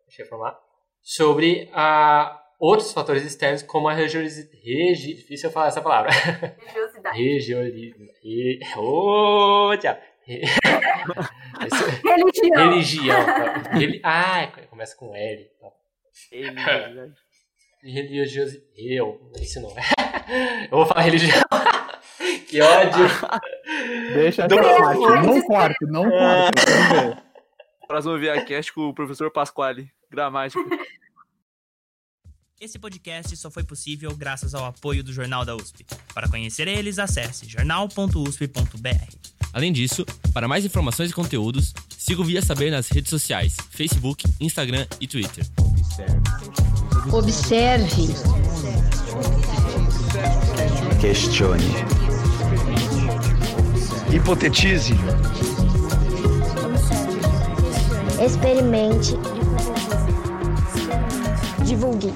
deixa eu falar sobre a outros fatores externos como a religiosidade regi, difícil eu falar essa palavra Religiosidade. religiosidade re, oh, tchau. Religião. religião tá? Reli- ah começa com L tá? religiosidade eu isso não é eu vou falar religião que ódio Deixa Não, não, parte. não. Não corte, não corte. Vamos ver. Próximo ViaCast com o professor Pasquale, gramática. Esse podcast só foi possível graças ao apoio do Jornal da USP. Para conhecer eles, acesse jornal.usp.br. Além disso, para mais informações e conteúdos, siga o Via Saber nas redes sociais, Facebook, Instagram e Twitter. Observe. Questione. Hipotetize. Experimente. Divulgue.